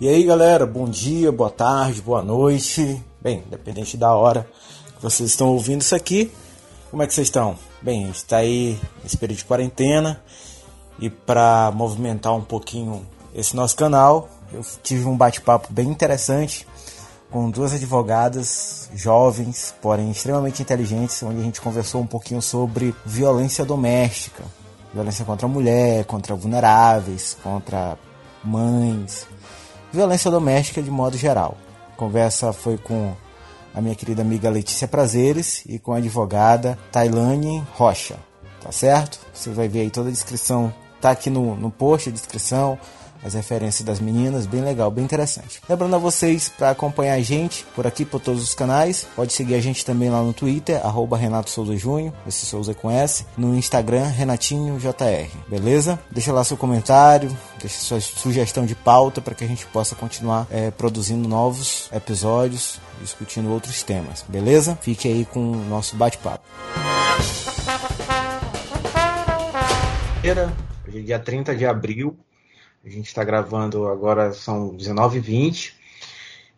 E aí galera, bom dia, boa tarde, boa noite. Bem, independente da hora que vocês estão ouvindo isso aqui, como é que vocês estão? Bem, está aí nesse período de quarentena e para movimentar um pouquinho esse nosso canal, eu tive um bate-papo bem interessante com duas advogadas jovens, porém extremamente inteligentes, onde a gente conversou um pouquinho sobre violência doméstica, violência contra a mulher, contra vulneráveis, contra mães, violência doméstica de modo geral. A conversa foi com a minha querida amiga Letícia Prazeres e com a advogada Tailane Rocha, tá certo? Você vai ver aí toda a descrição, tá aqui no, no post, a descrição, as referências das meninas, bem legal, bem interessante. Lembrando a vocês para acompanhar a gente por aqui por todos os canais, pode seguir a gente também lá no Twitter, Renato Souza Júnior, esse Souza S, no Instagram, Renatinho JR, beleza? Deixa lá seu comentário, deixa sua sugestão de pauta para que a gente possa continuar é, produzindo novos episódios, discutindo outros temas, beleza? Fique aí com o nosso bate-papo. Hoje é dia 30 de abril a gente está gravando agora, são 19h20.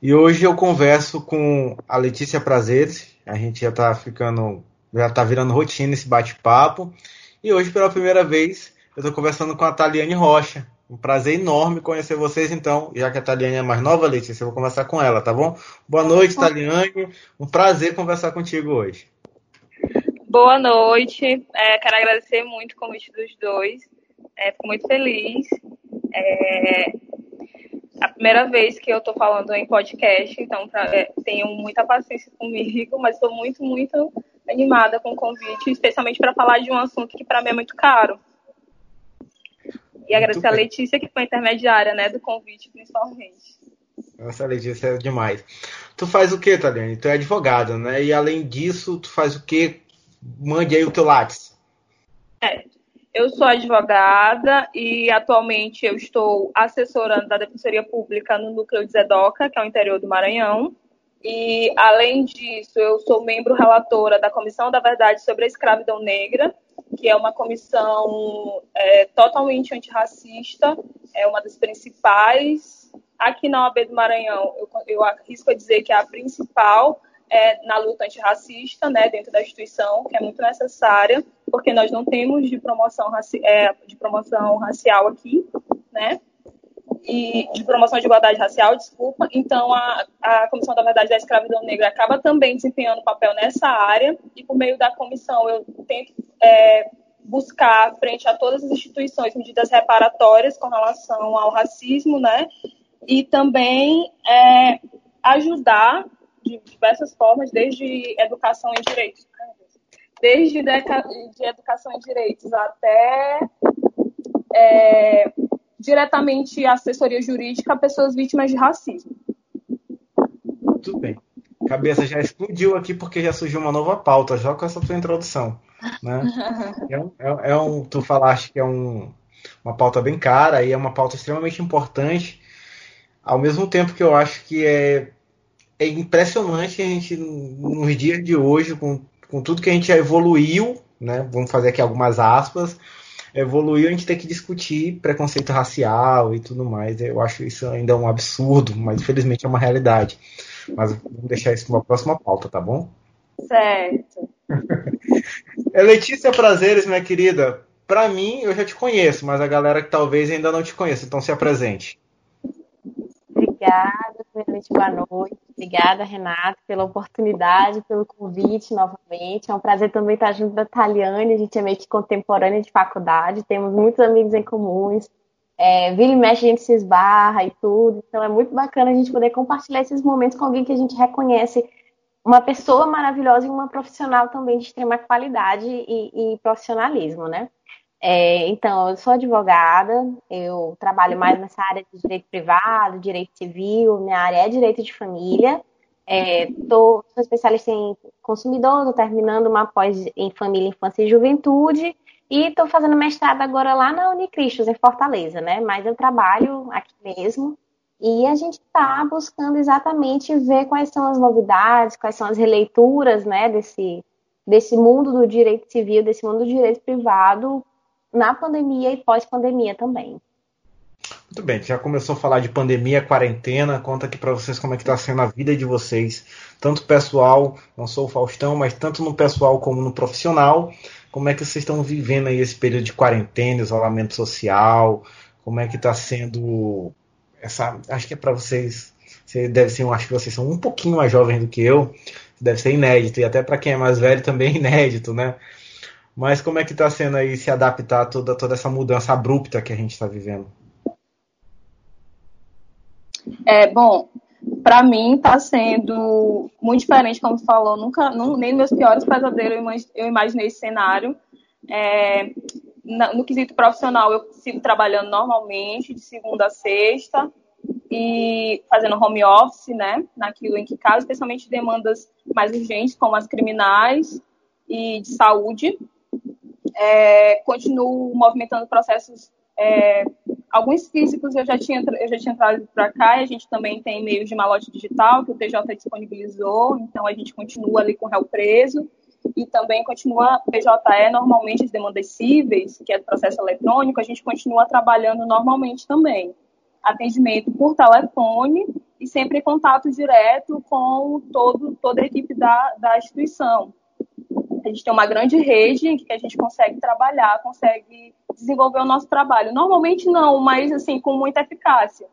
E hoje eu converso com a Letícia Prazeres. A gente já está ficando, já está virando rotina esse bate-papo. E hoje, pela primeira vez, eu estou conversando com a Taliane Rocha. Um prazer enorme conhecer vocês, então, já que a Taliane é mais nova, Letícia, eu vou conversar com ela, tá bom? Boa noite, Taliane. Um prazer conversar contigo hoje. Boa noite. É, quero agradecer muito o convite dos dois. É, fico muito feliz. É a primeira vez que eu estou falando em podcast, então pra, é, tenham muita paciência comigo, mas estou muito, muito animada com o convite, especialmente para falar de um assunto que para mim é muito caro. E agradecer a Letícia, que foi intermediária né, do convite, principalmente. Nossa, Letícia é demais. Tu faz o que, Taliane? Tu é advogada, né? E além disso, tu faz o que? Mande aí o teu lápis. É, eu sou advogada e atualmente eu estou assessorando da Defensoria Pública no núcleo de Zedoca, que é o interior do Maranhão. E, além disso, eu sou membro relatora da Comissão da Verdade sobre a Escravidão Negra, que é uma comissão é, totalmente antirracista, é uma das principais. Aqui na OAB do Maranhão, eu, eu arrisco a dizer que é a principal é, na luta antirracista, né, dentro da instituição, que é muito necessária, porque nós não temos de promoção, é, de promoção racial aqui, né, e de promoção de igualdade racial, desculpa. Então, a, a Comissão da Verdade da Escravidão Negra acaba também desempenhando papel nessa área, e por meio da comissão eu tento é, buscar, frente a todas as instituições, medidas reparatórias com relação ao racismo, né, e também é, ajudar de diversas formas, desde educação em direitos, desde de educação em direitos até é, diretamente assessoria jurídica a pessoas vítimas de racismo. Tudo bem. Cabeça já explodiu aqui porque já surgiu uma nova pauta, já com essa tua introdução. Né? É, um, é, é um, tu falaste que é um, uma pauta bem cara e é uma pauta extremamente importante, ao mesmo tempo que eu acho que é é impressionante a gente, nos dias de hoje, com, com tudo que a gente já evoluiu, né? Vamos fazer aqui algumas aspas. Evoluiu a gente ter que discutir preconceito racial e tudo mais. Eu acho isso ainda um absurdo, mas infelizmente é uma realidade. Mas vamos deixar isso para uma próxima pauta, tá bom? Certo. É, Letícia Prazeres, minha querida. Para mim, eu já te conheço, mas a galera que talvez ainda não te conheça, então se apresente. Obrigada, primeiramente, boa noite. Obrigada, Renata, pela oportunidade, pelo convite novamente. É um prazer também estar junto da Taliane, a gente é meio que contemporânea de faculdade, temos muitos amigos em comuns. É, vira e mexe, a gente se esbarra e tudo. Então é muito bacana a gente poder compartilhar esses momentos com alguém que a gente reconhece uma pessoa maravilhosa e uma profissional também de extrema qualidade e, e profissionalismo, né? É, então, eu sou advogada, eu trabalho mais nessa área de direito privado, direito civil, minha área é direito de família. É, tô, sou especialista em consumidor, estou terminando uma pós em família, infância e juventude e estou fazendo mestrado agora lá na Unicristos, em Fortaleza, né? Mas eu trabalho aqui mesmo e a gente está buscando exatamente ver quais são as novidades, quais são as releituras, né, desse, desse mundo do direito civil, desse mundo do direito privado, na pandemia e pós-pandemia também. Muito bem, já começou a falar de pandemia, quarentena. Conta aqui para vocês como é que está sendo a vida de vocês, tanto pessoal, não sou o Faustão, mas tanto no pessoal como no profissional. Como é que vocês estão vivendo aí esse período de quarentena, isolamento social? Como é que está sendo essa? Acho que é para vocês. Você deve ser, acho que vocês são um pouquinho mais jovens do que eu. Deve ser inédito e até para quem é mais velho também é inédito, né? Mas como é que está sendo aí se adaptar a toda, toda essa mudança abrupta que a gente está vivendo? É, bom, para mim está sendo muito diferente, como você falou, nunca, não, nem meus piores pesadelos eu imaginei esse cenário. É, no quesito profissional, eu sigo trabalhando normalmente, de segunda a sexta, e fazendo home office, né, naquilo em que caso, especialmente demandas mais urgentes, como as criminais e de saúde. É, continuo movimentando processos é, alguns físicos eu já tinha, eu já tinha entrado para cá, e a gente também tem meios de malote digital que o TJ disponibilizou, então a gente continua ali com o réu preso, e também continua, PJE, normalmente as demandas cíveis, que é processo eletrônico, a gente continua trabalhando normalmente também. Atendimento por telefone e sempre em contato direto com todo, toda a equipe da, da instituição. A gente tem uma grande rede em que a gente consegue trabalhar, consegue desenvolver o nosso trabalho. Normalmente não, mas assim, com muita eficácia.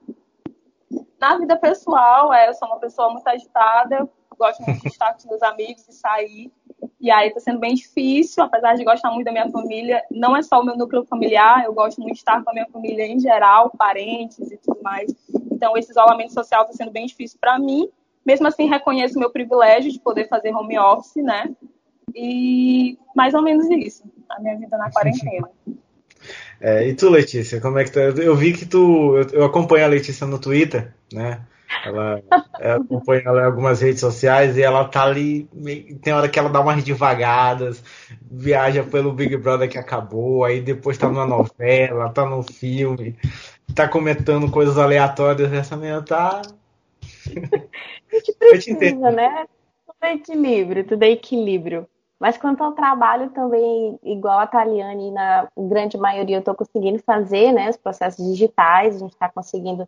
Na vida pessoal, é, eu sou uma pessoa muito agitada, gosto muito de estar com meus amigos e sair. E aí está sendo bem difícil, apesar de gostar muito da minha família. Não é só o meu núcleo familiar, eu gosto muito de estar com a minha família em geral, parentes e tudo mais. Então, esse isolamento social está sendo bem difícil para mim. Mesmo assim, reconheço meu privilégio de poder fazer home office, né? E mais ou menos isso, a minha vida na quarentena. É, e tu, Letícia, como é que tá? Eu vi que tu. Eu, acompanho a Letícia no Twitter, né? Ela acompanha ela em algumas redes sociais e ela tá ali. Tem hora que ela dá umas devagadas, viaja pelo Big Brother que acabou, aí depois tá numa novela, tá no filme, tá comentando coisas aleatórias. Essa menina tá. A gente precisa, né? Tudo é equilíbrio, tudo é equilíbrio. Mas quanto ao trabalho também, igual a Taliane, na grande maioria eu estou conseguindo fazer, né, os processos digitais, a gente está conseguindo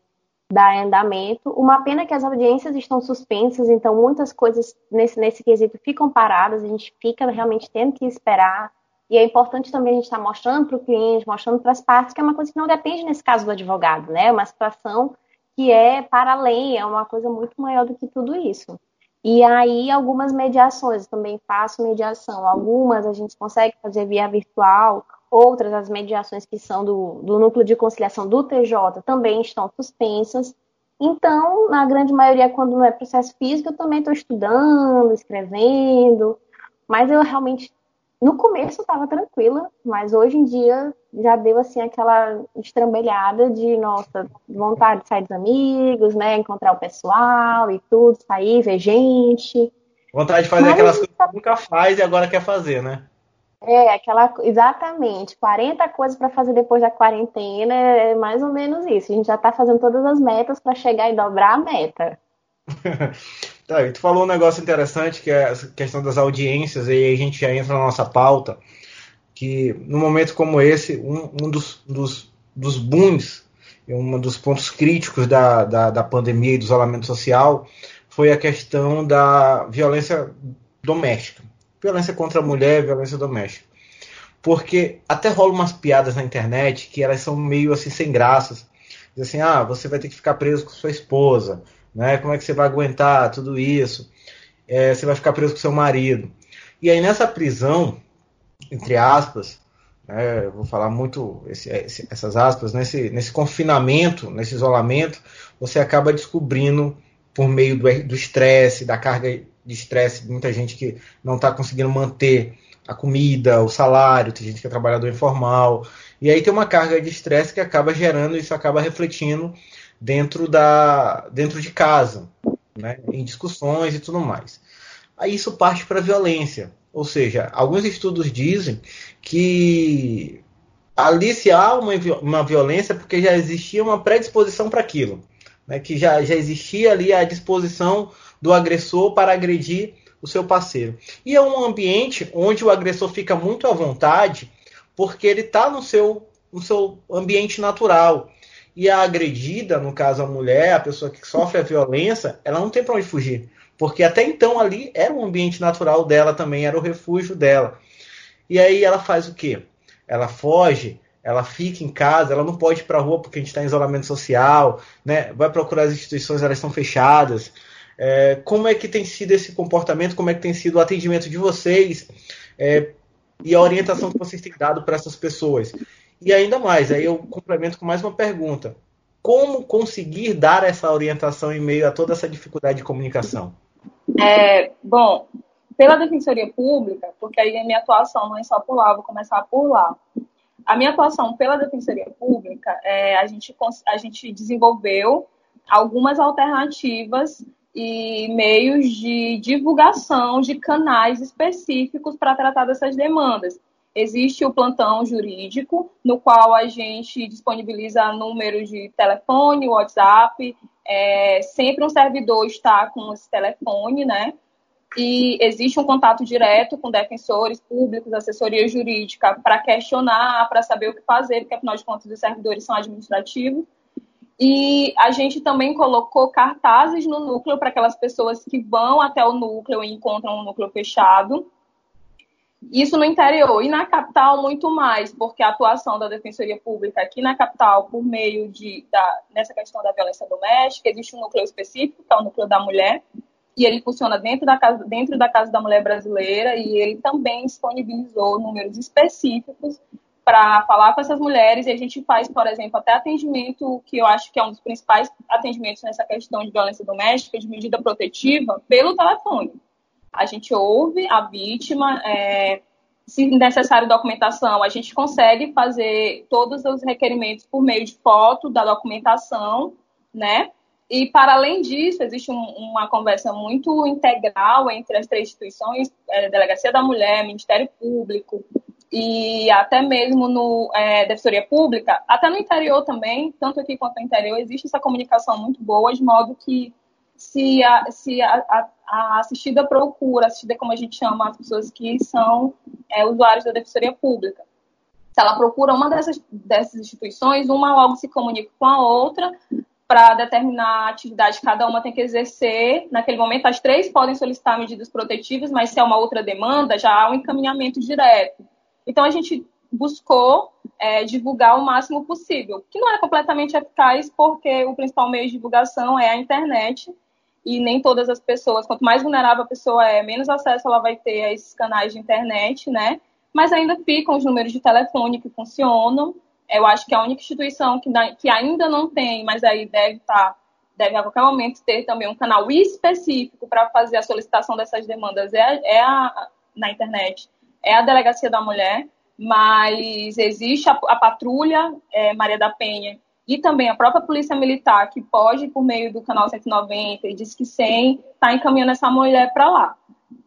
dar andamento. Uma pena que as audiências estão suspensas, então muitas coisas nesse, nesse quesito ficam paradas, a gente fica realmente tendo que esperar. E é importante também a gente estar tá mostrando para o cliente, mostrando para as partes, que é uma coisa que não depende, nesse caso, do advogado, né? É uma situação que é para além, é uma coisa muito maior do que tudo isso. E aí, algumas mediações, também faço mediação. Algumas a gente consegue fazer via virtual, outras, as mediações que são do, do núcleo de conciliação do TJ, também estão suspensas. Então, na grande maioria, quando não é processo físico, eu também estou estudando, escrevendo, mas eu realmente no começo estava tranquila, mas hoje em dia já deu assim aquela estrambelhada de nossa vontade de sair dos amigos, né, encontrar o pessoal e tudo, sair, ver gente. Vontade de fazer mas aquelas coisas que nunca faz e agora quer fazer, né? É, aquela exatamente, 40 coisas para fazer depois da quarentena, é mais ou menos isso. A gente já está fazendo todas as metas para chegar e dobrar a meta. Tá, e tu falou um negócio interessante que é a questão das audiências, e aí a gente já entra na nossa pauta, que num momento como esse, um, um dos, dos, dos booms, um dos pontos críticos da, da, da pandemia e do isolamento social foi a questão da violência doméstica. Violência contra a mulher, violência doméstica. Porque até rolam umas piadas na internet que elas são meio assim sem graças. Diz assim, ah, você vai ter que ficar preso com sua esposa né? Como é que você vai aguentar tudo isso? É, você vai ficar preso com seu marido. E aí nessa prisão, entre aspas, né, vou falar muito esse, esse, essas aspas, nesse, nesse confinamento, nesse isolamento, você acaba descobrindo por meio do estresse, da carga de estresse, muita gente que não está conseguindo manter a comida, o salário, tem gente que é trabalhador informal. E aí tem uma carga de estresse que acaba gerando, isso acaba refletindo dentro, da, dentro de casa, né, em discussões e tudo mais. Aí isso parte para a violência. Ou seja, alguns estudos dizem que ali se há uma, uma violência porque já existia uma predisposição para aquilo. Né, que já, já existia ali a disposição do agressor para agredir o seu parceiro. E é um ambiente onde o agressor fica muito à vontade porque ele está no seu, no seu ambiente natural. E a agredida, no caso a mulher, a pessoa que sofre a violência, ela não tem para onde fugir. Porque até então ali era um ambiente natural dela também, era o refúgio dela. E aí ela faz o quê? Ela foge, ela fica em casa, ela não pode ir para a rua porque a gente está em isolamento social, né? vai procurar as instituições, elas estão fechadas. É, como é que tem sido esse comportamento, como é que tem sido o atendimento de vocês é, e a orientação que vocês têm dado para essas pessoas? E ainda mais, aí eu complemento com mais uma pergunta. Como conseguir dar essa orientação em meio a toda essa dificuldade de comunicação? É, bom, pela Defensoria Pública, porque aí a minha atuação não é só por lá, vou começar por lá. A minha atuação pela Defensoria Pública, é, a, gente, a gente desenvolveu algumas alternativas e meios de divulgação de canais específicos para tratar dessas demandas. Existe o plantão jurídico, no qual a gente disponibiliza números de telefone, WhatsApp, é, sempre um servidor está com esse telefone, né? E existe um contato direto com defensores públicos, assessoria jurídica, para questionar, para saber o que fazer, porque afinal de contas os servidores são administrativos. E a gente também colocou cartazes no núcleo para aquelas pessoas que vão até o núcleo e encontram um núcleo fechado. Isso no interior. E na capital, muito mais, porque a atuação da Defensoria Pública aqui na capital, por meio de, da, nessa questão da violência doméstica, existe um núcleo específico, que é o núcleo da mulher, e ele funciona dentro da casa, dentro da casa da mulher brasileira, e ele também disponibilizou números específicos para falar com essas mulheres e a gente faz, por exemplo, até atendimento que eu acho que é um dos principais atendimentos nessa questão de violência doméstica, de medida protetiva, pelo telefone. A gente ouve a vítima, é, se necessário documentação, a gente consegue fazer todos os requerimentos por meio de foto da documentação, né? E, para além disso, existe um, uma conversa muito integral entre as três instituições, é, Delegacia da Mulher, Ministério Público, e até mesmo no é, Defensoria Pública, até no interior também, tanto aqui quanto no interior, existe essa comunicação muito boa, de modo que se a, se a, a, a assistida procura, assistida como a gente chama as pessoas que são é, usuários da Defensoria Pública, se ela procura uma dessas, dessas instituições, uma logo se comunica com a outra para determinar a atividade que cada uma tem que exercer. Naquele momento, as três podem solicitar medidas protetivas, mas se é uma outra demanda, já há um encaminhamento direto. Então, a gente buscou é, divulgar o máximo possível, que não é completamente eficaz, porque o principal meio de divulgação é a internet, e nem todas as pessoas, quanto mais vulnerável a pessoa é, menos acesso ela vai ter a esses canais de internet, né? Mas ainda ficam os números de telefone que funcionam. Eu acho que a única instituição que, que ainda não tem, mas aí deve estar, tá, deve a qualquer momento ter também um canal específico para fazer a solicitação dessas demandas é, é a, na internet é a Delegacia da Mulher, mas existe a, a patrulha é, Maria da Penha e também a própria Polícia Militar, que pode, por meio do canal 190 e diz que 100, está encaminhando essa mulher para lá.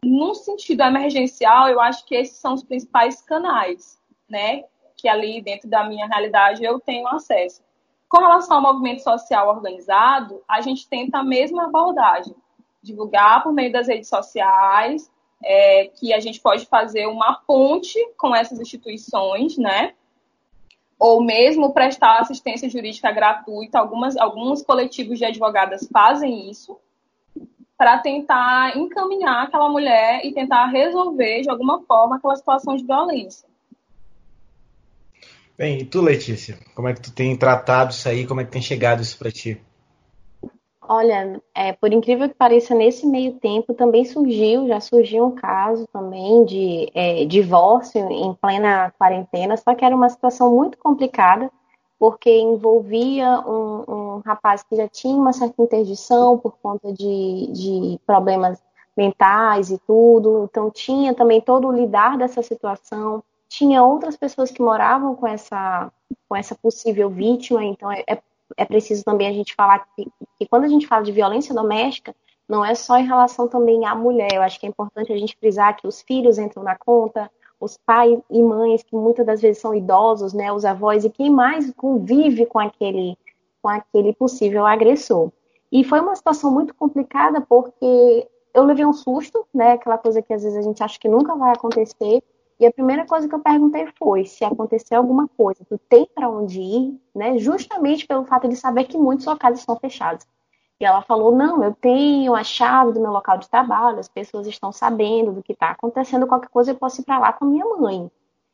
Num sentido emergencial, eu acho que esses são os principais canais, né? Que ali dentro da minha realidade eu tenho acesso. Com relação ao movimento social organizado, a gente tenta a mesma abordagem. Divulgar por meio das redes sociais, é, que a gente pode fazer uma ponte com essas instituições, né? Ou mesmo prestar assistência jurídica gratuita. Algumas, alguns coletivos de advogadas fazem isso para tentar encaminhar aquela mulher e tentar resolver de alguma forma aquela situação de violência. Bem, e tu, Letícia? Como é que tu tem tratado isso aí? Como é que tem chegado isso para ti? Olha, é, por incrível que pareça, nesse meio tempo também surgiu, já surgiu um caso também de é, divórcio em plena quarentena, só que era uma situação muito complicada, porque envolvia um, um rapaz que já tinha uma certa interdição por conta de, de problemas mentais e tudo, então tinha também todo o lidar dessa situação, tinha outras pessoas que moravam com essa, com essa possível vítima, então é, é é preciso também a gente falar que, que quando a gente fala de violência doméstica, não é só em relação também à mulher. Eu acho que é importante a gente frisar que os filhos entram na conta, os pais e mães que muitas das vezes são idosos, né, os avós e quem mais convive com aquele com aquele possível agressor. E foi uma situação muito complicada porque eu levei um susto, né, aquela coisa que às vezes a gente acha que nunca vai acontecer, E a primeira coisa que eu perguntei foi se acontecer alguma coisa, tu tem para onde ir, né? Justamente pelo fato de saber que muitos locais estão fechados. E ela falou: Não, eu tenho a chave do meu local de trabalho, as pessoas estão sabendo do que está acontecendo, qualquer coisa eu posso ir para lá com a minha mãe.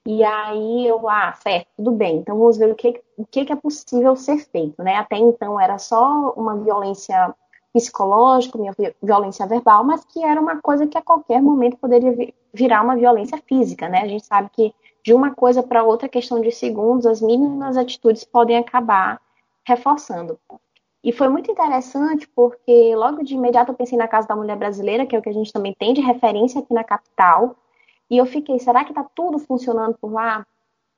E aí eu, ah, certo, tudo bem, então vamos ver o que, o que é possível ser feito, né? Até então era só uma violência psicológica, uma violência verbal, mas que era uma coisa que a qualquer momento poderia virar uma violência física, né? A gente sabe que de uma coisa para outra, questão de segundos, as mínimas atitudes podem acabar reforçando. E foi muito interessante porque logo de imediato eu pensei na Casa da Mulher Brasileira, que é o que a gente também tem de referência aqui na capital. E eu fiquei, será que está tudo funcionando por lá?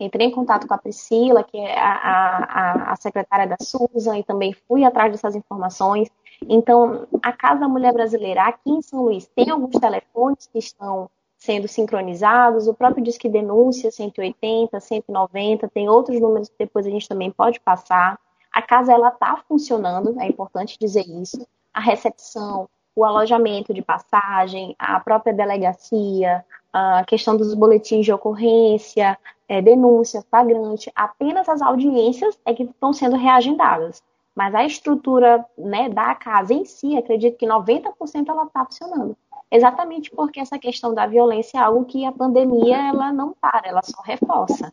Entrei em contato com a Priscila, que é a, a, a secretária da Susan, e também fui atrás dessas informações. Então, a Casa da Mulher Brasileira aqui em São Luís tem alguns telefones que estão sendo sincronizados, o próprio Disque Denúncia 180, 190, tem outros números que depois a gente também pode passar. A casa ela está funcionando, é importante dizer isso. A recepção, o alojamento de passagem, a própria delegacia, a questão dos boletins de ocorrência, é, denúncia, flagrante, apenas as audiências é que estão sendo reagendadas. Mas a estrutura né, da casa em si, acredito que 90% ela está funcionando. Exatamente porque essa questão da violência é algo que a pandemia ela não para, ela só reforça.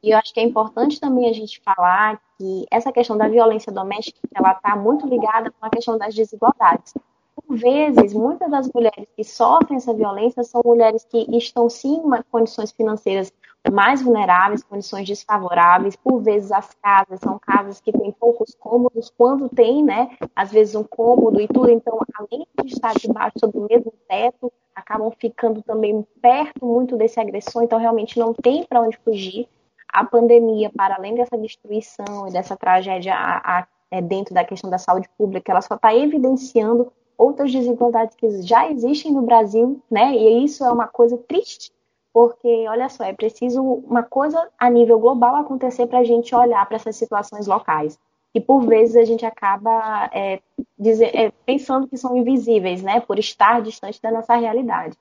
E eu acho que é importante também a gente falar que essa questão da violência doméstica, ela está muito ligada com a questão das desigualdades. Por vezes, muitas das mulheres que sofrem essa violência são mulheres que estão sim em condições financeiras mais vulneráveis, condições desfavoráveis. Por vezes, as casas são casas que têm poucos cômodos, quando tem, né, às vezes um cômodo e tudo. Então, além de estar debaixo sobre o mesmo teto, acabam ficando também perto muito desse agressor. Então, realmente não tem para onde fugir a pandemia, para além dessa destruição e dessa tragédia a, a, é, dentro da questão da saúde pública, ela só está evidenciando outras desigualdades que já existem no Brasil, né? E isso é uma coisa triste, porque, olha só, é preciso uma coisa a nível global acontecer para a gente olhar para essas situações locais. E por vezes a gente acaba é, dizer, é, pensando que são invisíveis, né? Por estar distante da nossa realidade.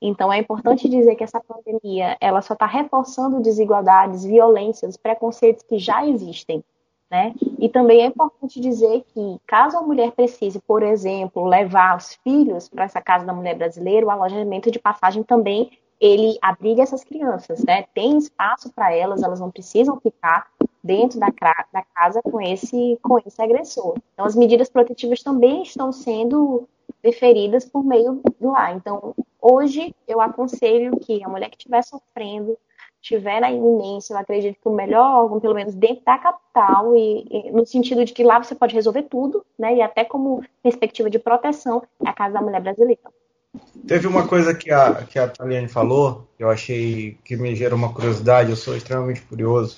Então é importante dizer que essa pandemia ela só está reforçando desigualdades, violências, preconceitos que já existem. Né? E também é importante dizer que, caso a mulher precise, por exemplo, levar os filhos para essa casa da mulher brasileira, o alojamento de passagem também ele abriga essas crianças, né? Tem espaço para elas, elas não precisam ficar dentro da, da casa com esse, com esse agressor. Então, as medidas protetivas também estão sendo deferidas por meio do ar. Então, hoje, eu aconselho que a mulher que estiver sofrendo, estiver na iminência, eu acredito que o melhor órgão, pelo menos dentro da capital, e, e, no sentido de que lá você pode resolver tudo, né, e até como perspectiva de proteção, é a Casa da Mulher Brasileira. Teve uma coisa que a, que a Taliane falou, eu achei que me gerou uma curiosidade, eu sou extremamente curioso,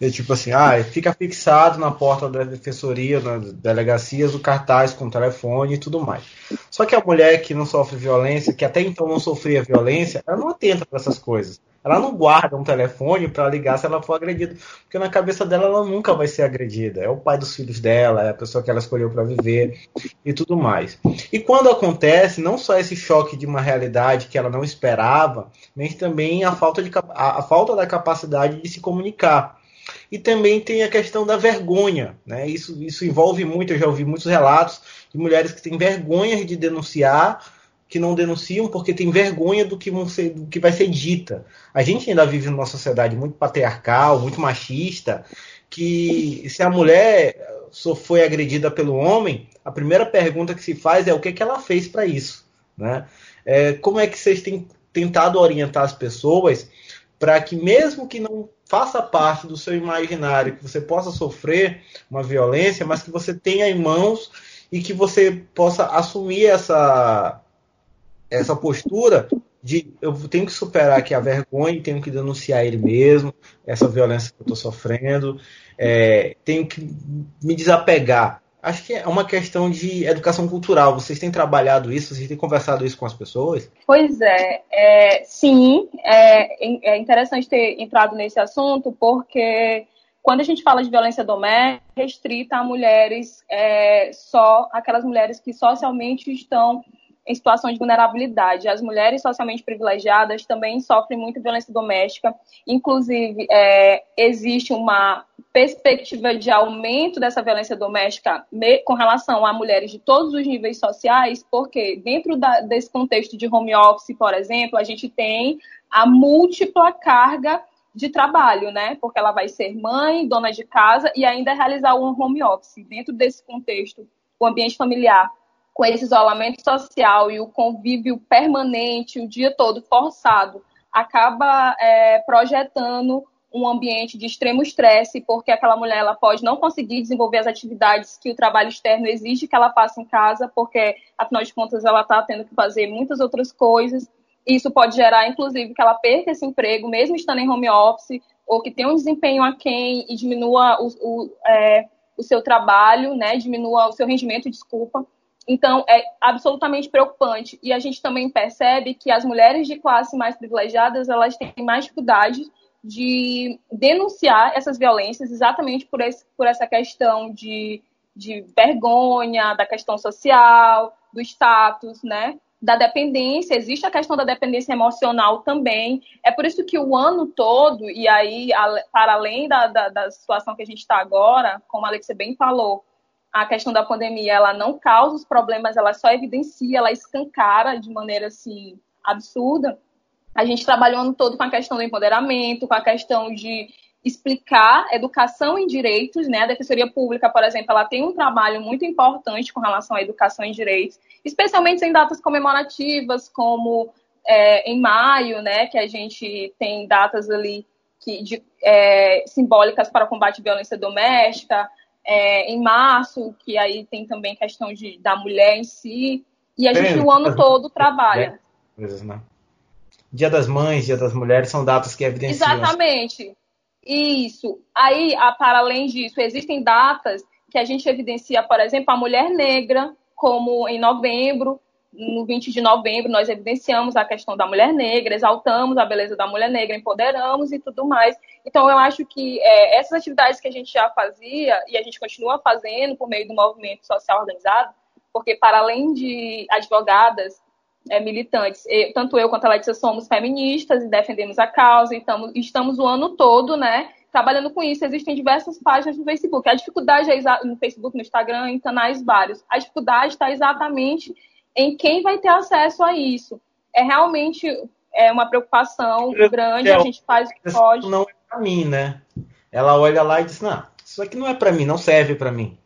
é tipo assim, ah, fica fixado na porta da defensoria, nas delegacias, o cartaz com o telefone e tudo mais. Só que a mulher que não sofre violência, que até então não sofria violência, ela não atenta para essas coisas. Ela não guarda um telefone para ligar se ela for agredida, porque na cabeça dela ela nunca vai ser agredida. É o pai dos filhos dela, é a pessoa que ela escolheu para viver e tudo mais. E quando acontece, não só esse choque de uma realidade que ela não esperava, mas também a falta, de, a, a falta da capacidade de se comunicar. E também tem a questão da vergonha. Né? Isso, isso envolve muito, eu já ouvi muitos relatos de mulheres que têm vergonha de denunciar, que não denunciam porque têm vergonha do que, ser, do que vai ser dita. A gente ainda vive numa sociedade muito patriarcal, muito machista, que se a mulher foi agredida pelo homem, a primeira pergunta que se faz é o que, que ela fez para isso. Né? É, como é que vocês têm tentado orientar as pessoas para que mesmo que não faça parte do seu imaginário, que você possa sofrer uma violência, mas que você tenha em mãos e que você possa assumir essa essa postura de eu tenho que superar aqui a vergonha, tenho que denunciar ele mesmo, essa violência que eu estou sofrendo, é, tenho que me desapegar Acho que é uma questão de educação cultural. Vocês têm trabalhado isso? Vocês têm conversado isso com as pessoas? Pois é, é sim. É, é interessante ter entrado nesse assunto, porque quando a gente fala de violência doméstica, restrita a mulheres, é, só aquelas mulheres que socialmente estão em situação de vulnerabilidade. As mulheres socialmente privilegiadas também sofrem muito violência doméstica. Inclusive, é, existe uma perspectiva de aumento dessa violência doméstica com relação a mulheres de todos os níveis sociais, porque dentro da, desse contexto de home office, por exemplo, a gente tem a múltipla carga de trabalho, né? Porque ela vai ser mãe, dona de casa e ainda realizar um home office. Dentro desse contexto, o ambiente familiar com esse isolamento social e o convívio permanente, o dia todo forçado, acaba é, projetando um ambiente de extremo estresse, porque aquela mulher ela pode não conseguir desenvolver as atividades que o trabalho externo exige que ela faça em casa, porque, afinal de contas, ela está tendo que fazer muitas outras coisas. Isso pode gerar, inclusive, que ela perca esse emprego, mesmo estando em home office, ou que tenha um desempenho aquém e diminua o, o, é, o seu trabalho, né, diminua o seu rendimento, desculpa. Então, é absolutamente preocupante. E a gente também percebe que as mulheres de classe mais privilegiadas, elas têm mais dificuldade de denunciar essas violências exatamente por, esse, por essa questão de, de vergonha, da questão social, do status, né? Da dependência, existe a questão da dependência emocional também. É por isso que o ano todo, e aí, para além da, da, da situação que a gente está agora, como a Alexia bem falou, a questão da pandemia ela não causa os problemas, ela só evidencia, ela escancara de maneira assim absurda. A gente trabalhou ano todo com a questão do empoderamento, com a questão de explicar educação em direitos, né? A Defensoria Pública, por exemplo, ela tem um trabalho muito importante com relação à educação em direitos, especialmente em datas comemorativas, como é, em maio, né? Que a gente tem datas ali que, de, é, simbólicas para o combate à violência doméstica, é, em março, que aí tem também questão de, da mulher em si. E a gente o ano todo trabalha. Coisas, né? Dia das Mães, Dia das Mulheres são datas que evidenciam. Exatamente. Isso. Aí, para além disso, existem datas que a gente evidencia, por exemplo, a mulher negra, como em novembro, no 20 de novembro, nós evidenciamos a questão da mulher negra, exaltamos a beleza da mulher negra, empoderamos e tudo mais. Então, eu acho que é, essas atividades que a gente já fazia e a gente continua fazendo por meio do movimento social organizado, porque para além de advogadas, é, militantes, eu, tanto eu quanto a Letícia somos feministas e defendemos a causa, e estamos, estamos o ano todo, né, trabalhando com isso. Existem diversas páginas no Facebook. A dificuldade é no Facebook, no Instagram, em canais vários. A dificuldade está exatamente em quem vai ter acesso a isso. É realmente é uma preocupação grande, a gente faz o que pode. Não é para mim, né? Ela olha lá e diz: Não, isso aqui não é para mim, não serve para mim.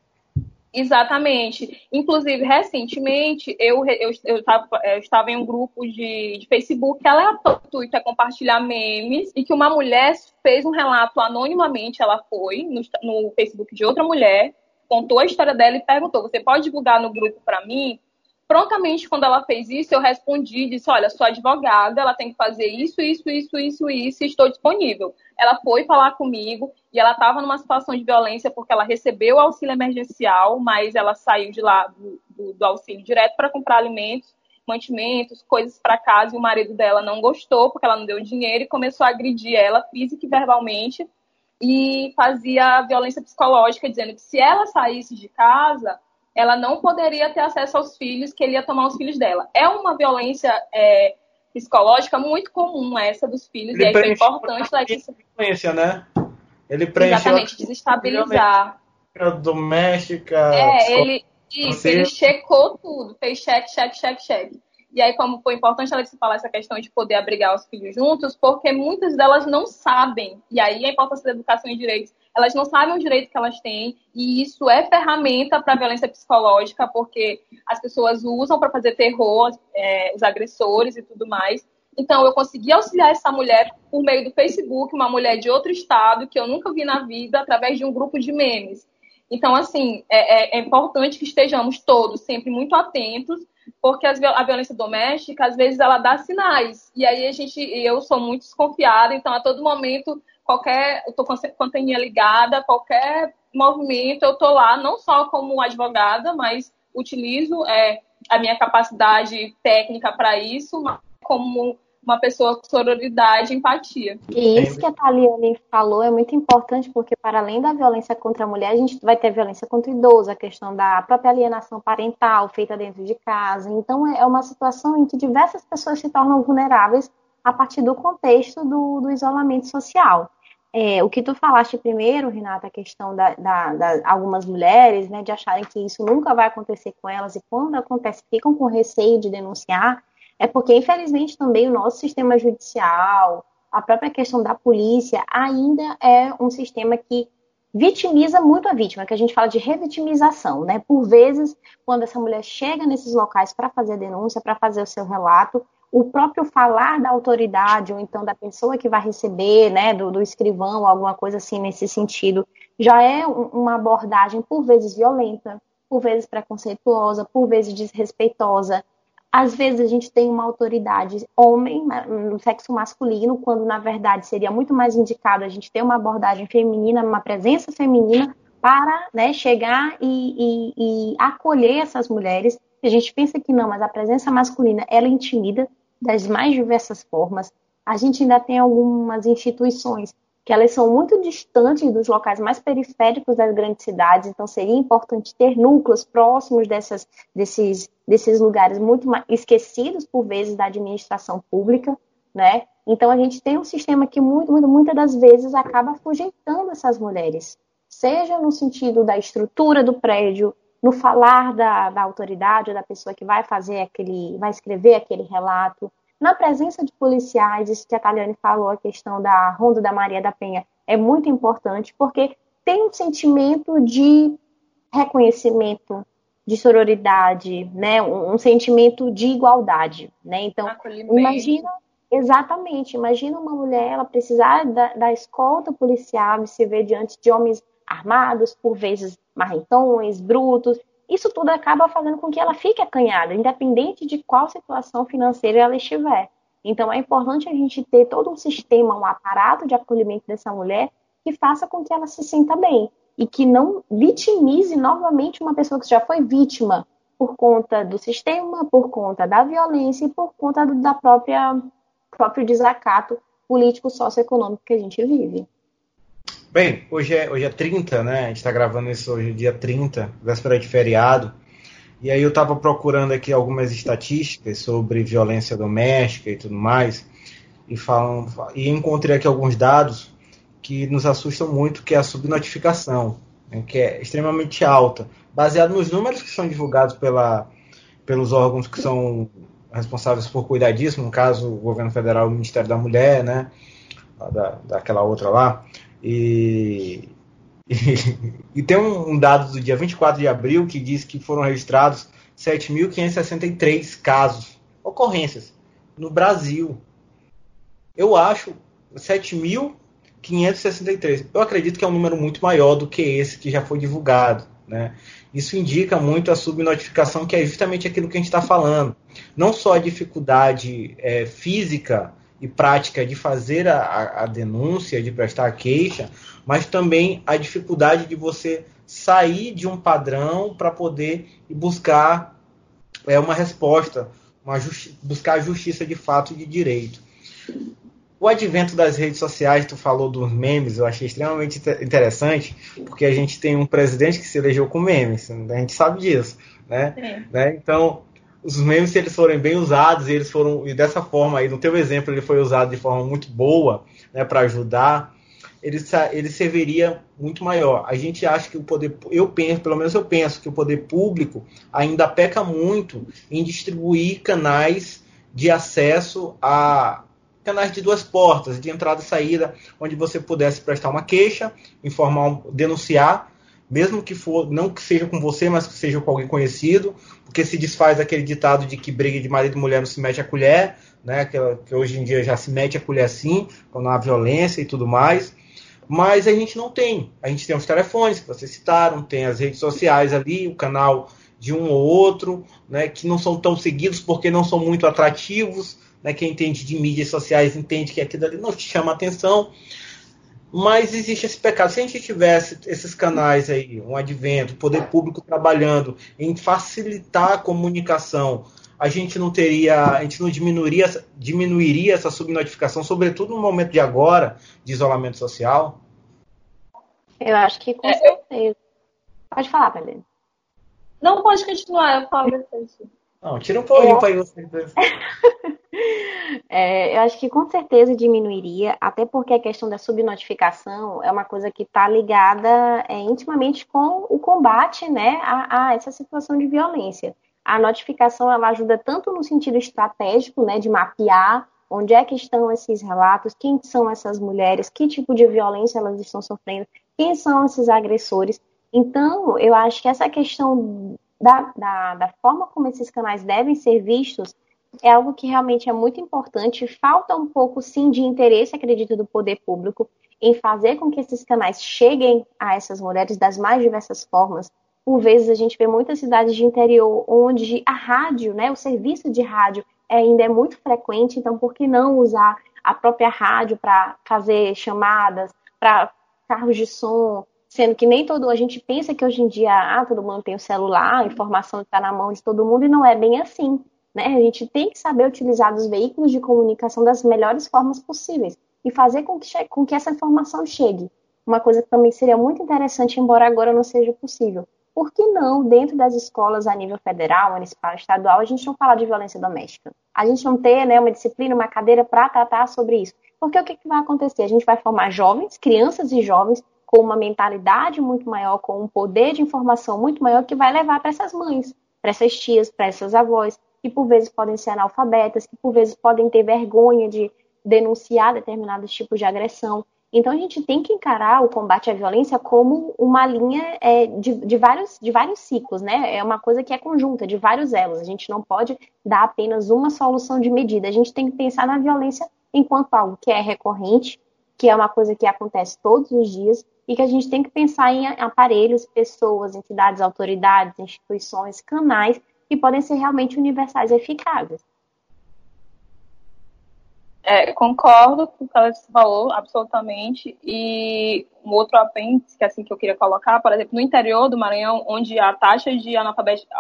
Exatamente. Inclusive, recentemente, eu, eu, eu, tava, eu estava em um grupo de, de Facebook que ela é é compartilhar memes e que uma mulher fez um relato anonimamente, ela foi no, no Facebook de outra mulher, contou a história dela e perguntou: Você pode divulgar no grupo para mim? Prontamente, quando ela fez isso, eu respondi, disse, olha, sou advogada, ela tem que fazer isso, isso, isso, isso, isso, estou disponível. Ela foi falar comigo e ela estava numa situação de violência porque ela recebeu o auxílio emergencial, mas ela saiu de lá do, do, do auxílio direto para comprar alimentos, mantimentos, coisas para casa, e o marido dela não gostou porque ela não deu dinheiro e começou a agredir ela física e verbalmente e fazia violência psicológica, dizendo que se ela saísse de casa ela não poderia ter acesso aos filhos, que ele ia tomar os filhos dela. É uma violência é, psicológica muito comum essa dos filhos, ele e aí foi importante Letícia. Violência, né? Ele preencheu Exatamente, desestabilizar. Doméstica. É, ele, isso, ele checou tudo, fez cheque, cheque, cheque, cheque. E aí, como foi importante ela falar essa questão de poder abrigar os filhos juntos, porque muitas delas não sabem. E aí a importância da educação em direitos elas não sabem o direito que elas têm, e isso é ferramenta para violência psicológica, porque as pessoas usam para fazer terror, é, os agressores e tudo mais. Então, eu consegui auxiliar essa mulher por meio do Facebook, uma mulher de outro estado, que eu nunca vi na vida, através de um grupo de memes. Então, assim, é, é, é importante que estejamos todos sempre muito atentos, porque as, a violência doméstica, às vezes, ela dá sinais. E aí a gente, eu sou muito desconfiada, então a todo momento qualquer, eu tô com a ligada, qualquer movimento, eu tô lá, não só como advogada, mas utilizo é, a minha capacidade técnica para isso, como uma pessoa com sororidade e empatia. E isso que a Taliane falou é muito importante, porque para além da violência contra a mulher, a gente vai ter violência contra o idoso, a questão da própria alienação parental feita dentro de casa. Então, é uma situação em que diversas pessoas se tornam vulneráveis a partir do contexto do, do isolamento social. É, o que tu falaste primeiro, Renata, a questão da, da, da, algumas mulheres, né, de acharem que isso nunca vai acontecer com elas e quando acontece ficam com receio de denunciar, é porque, infelizmente, também o nosso sistema judicial, a própria questão da polícia, ainda é um sistema que vitimiza muito a vítima, que a gente fala de revitimização, né? Por vezes, quando essa mulher chega nesses locais para fazer a denúncia, para fazer o seu relato, o próprio falar da autoridade, ou então da pessoa que vai receber, né, do, do escrivão, alguma coisa assim nesse sentido, já é uma abordagem por vezes violenta, por vezes preconceituosa, por vezes desrespeitosa. Às vezes a gente tem uma autoridade homem, no sexo masculino, quando na verdade seria muito mais indicado a gente ter uma abordagem feminina, uma presença feminina para né, chegar e, e, e acolher essas mulheres. A gente pensa que não, mas a presença masculina ela intimida, das mais diversas formas. A gente ainda tem algumas instituições que elas são muito distantes dos locais mais periféricos das grandes cidades, então seria importante ter núcleos próximos dessas, desses, desses lugares muito esquecidos por vezes da administração pública, né? Então a gente tem um sistema que muito, muito, muitas das vezes acaba afugentando essas mulheres, seja no sentido da estrutura do prédio, no falar da, da autoridade ou da pessoa que vai fazer aquele, vai escrever aquele relato, na presença de policiais, isso que a Taliane falou, a questão da Ronda da Maria da Penha, é muito importante, porque tem um sentimento de reconhecimento, de sororidade, né? um, um sentimento de igualdade. Né? Então, imagina, exatamente, imagina uma mulher ela precisar da, da escolta policial e se ver diante de homens armados, por vezes marrentões, brutos. Isso tudo acaba fazendo com que ela fique acanhada, independente de qual situação financeira ela estiver. Então é importante a gente ter todo um sistema, um aparato de acolhimento dessa mulher que faça com que ela se sinta bem e que não vitimize novamente uma pessoa que já foi vítima por conta do sistema, por conta da violência e por conta da própria próprio desacato político socioeconômico que a gente vive. Bem, hoje é, hoje é 30, né? A gente está gravando isso hoje, dia 30, véspera de feriado. E aí eu estava procurando aqui algumas estatísticas sobre violência doméstica e tudo mais. E, falam, e encontrei aqui alguns dados que nos assustam muito, que é a subnotificação, né, que é extremamente alta, baseado nos números que são divulgados pela, pelos órgãos que são responsáveis por cuidar disso, no caso o governo federal, o Ministério da Mulher, né, da, daquela outra lá, e, e, e tem um, dado do dia 24 de abril que diz que foram registrados 7.563 casos, ocorrências, no Brasil. Eu acho 7.563. Eu acredito que é um número muito maior do que esse que já foi divulgado. Né? Isso indica muito a subnotificação, que é justamente aquilo que a gente está falando. Não só a dificuldade é, física e prática de fazer a, a, denúncia, de prestar a queixa, mas também a dificuldade de você sair de um padrão para poder buscar é, uma resposta, uma buscar a justiça de fato e de direito. O advento das redes sociais, tu falou dos memes, eu achei extremamente interessante, porque a gente tem um presidente que se elegeu com memes, a gente sabe disso, né? É. né? Então, os memes, se eles forem bem usados, e eles foram, e dessa forma aí, no teu exemplo, ele foi usado de forma muito boa, né, para ajudar, ele, ele serviria muito maior. A gente acha que o poder, eu penso, pelo menos eu penso, que o poder público ainda peca muito em distribuir canais de acesso a canais de duas portas, de entrada e saída, onde você pudesse prestar uma queixa, informar, denunciar, mesmo que for não que seja com você, mas que seja com alguém conhecido, porque se desfaz aquele ditado de que briga de marido e mulher não se mete a colher, né? Que, que hoje em dia já se mete a colher sim, quando há violência e tudo mais. Mas a gente não tem. A gente tem os telefones que vocês citaram, tem as redes sociais ali, o canal de um ou outro, né? Que não são tão seguidos porque não são muito atrativos. Né, quem entende de mídias sociais entende que aquilo ali não te chama atenção. Mas existe esse pecado. Se a gente tivesse esses canais aí, um advento, o poder público trabalhando em facilitar a comunicação a gente não teria, a gente não diminuiria, diminuiria essa subnotificação, sobretudo no momento de agora, de isolamento social? Eu acho que com é, certeza. Pode falar, Pedro. Não, pode continuar, eu falo depois. Não, tira um pouquinho para você. é, eu acho que com certeza diminuiria, até porque a questão da subnotificação é uma coisa que está ligada é, intimamente com o combate né, a, a, essa situação de violência. A notificação ela ajuda tanto no sentido estratégico, né, de mapear onde é que estão esses relatos, quem são essas mulheres, que tipo de violência elas estão sofrendo, quem são esses agressores. Então, eu acho que essa questão da, da, da forma como esses canais devem ser vistos é algo que realmente é muito importante. Falta um pouco, sim, de interesse, acredito, do poder público em fazer com que esses canais cheguem a essas mulheres das mais diversas formas. Por vezes a gente vê muitas cidades de interior onde a rádio, né, o serviço de rádio ainda é muito frequente, então por que não usar a própria rádio para fazer chamadas, para carros de som, sendo que nem todo a gente pensa que hoje em dia ah, todo mundo tem o celular, a informação está na mão de todo mundo e não é bem assim. Né? A gente tem que saber utilizar os veículos de comunicação das melhores formas possíveis e fazer com que, com que essa informação chegue. Uma coisa que também seria muito interessante, embora agora não seja possível. Por que não, dentro das escolas a nível federal, municipal, estadual, a gente não falar de violência doméstica? A gente não ter né, uma disciplina, uma cadeira para tratar sobre isso. Porque o que, que vai acontecer? A gente vai formar jovens, crianças e jovens, com uma mentalidade muito maior, com um poder de informação muito maior, que vai levar para essas mães, para essas tias, para essas avós, que por vezes podem ser analfabetas, que por vezes podem ter vergonha de denunciar determinados tipos de agressão. Então a gente tem que encarar o combate à violência como uma linha é, de, de, vários, de vários ciclos, né? É uma coisa que é conjunta, de vários elos. A gente não pode dar apenas uma solução de medida. A gente tem que pensar na violência enquanto algo que é recorrente, que é uma coisa que acontece todos os dias e que a gente tem que pensar em aparelhos, pessoas, entidades, autoridades, instituições, canais que podem ser realmente universais e eficazes. É, concordo com o que você falou, absolutamente. E um outro apêndice que, assim, que eu queria colocar, por exemplo, no interior do Maranhão, onde a taxa de analfabetismo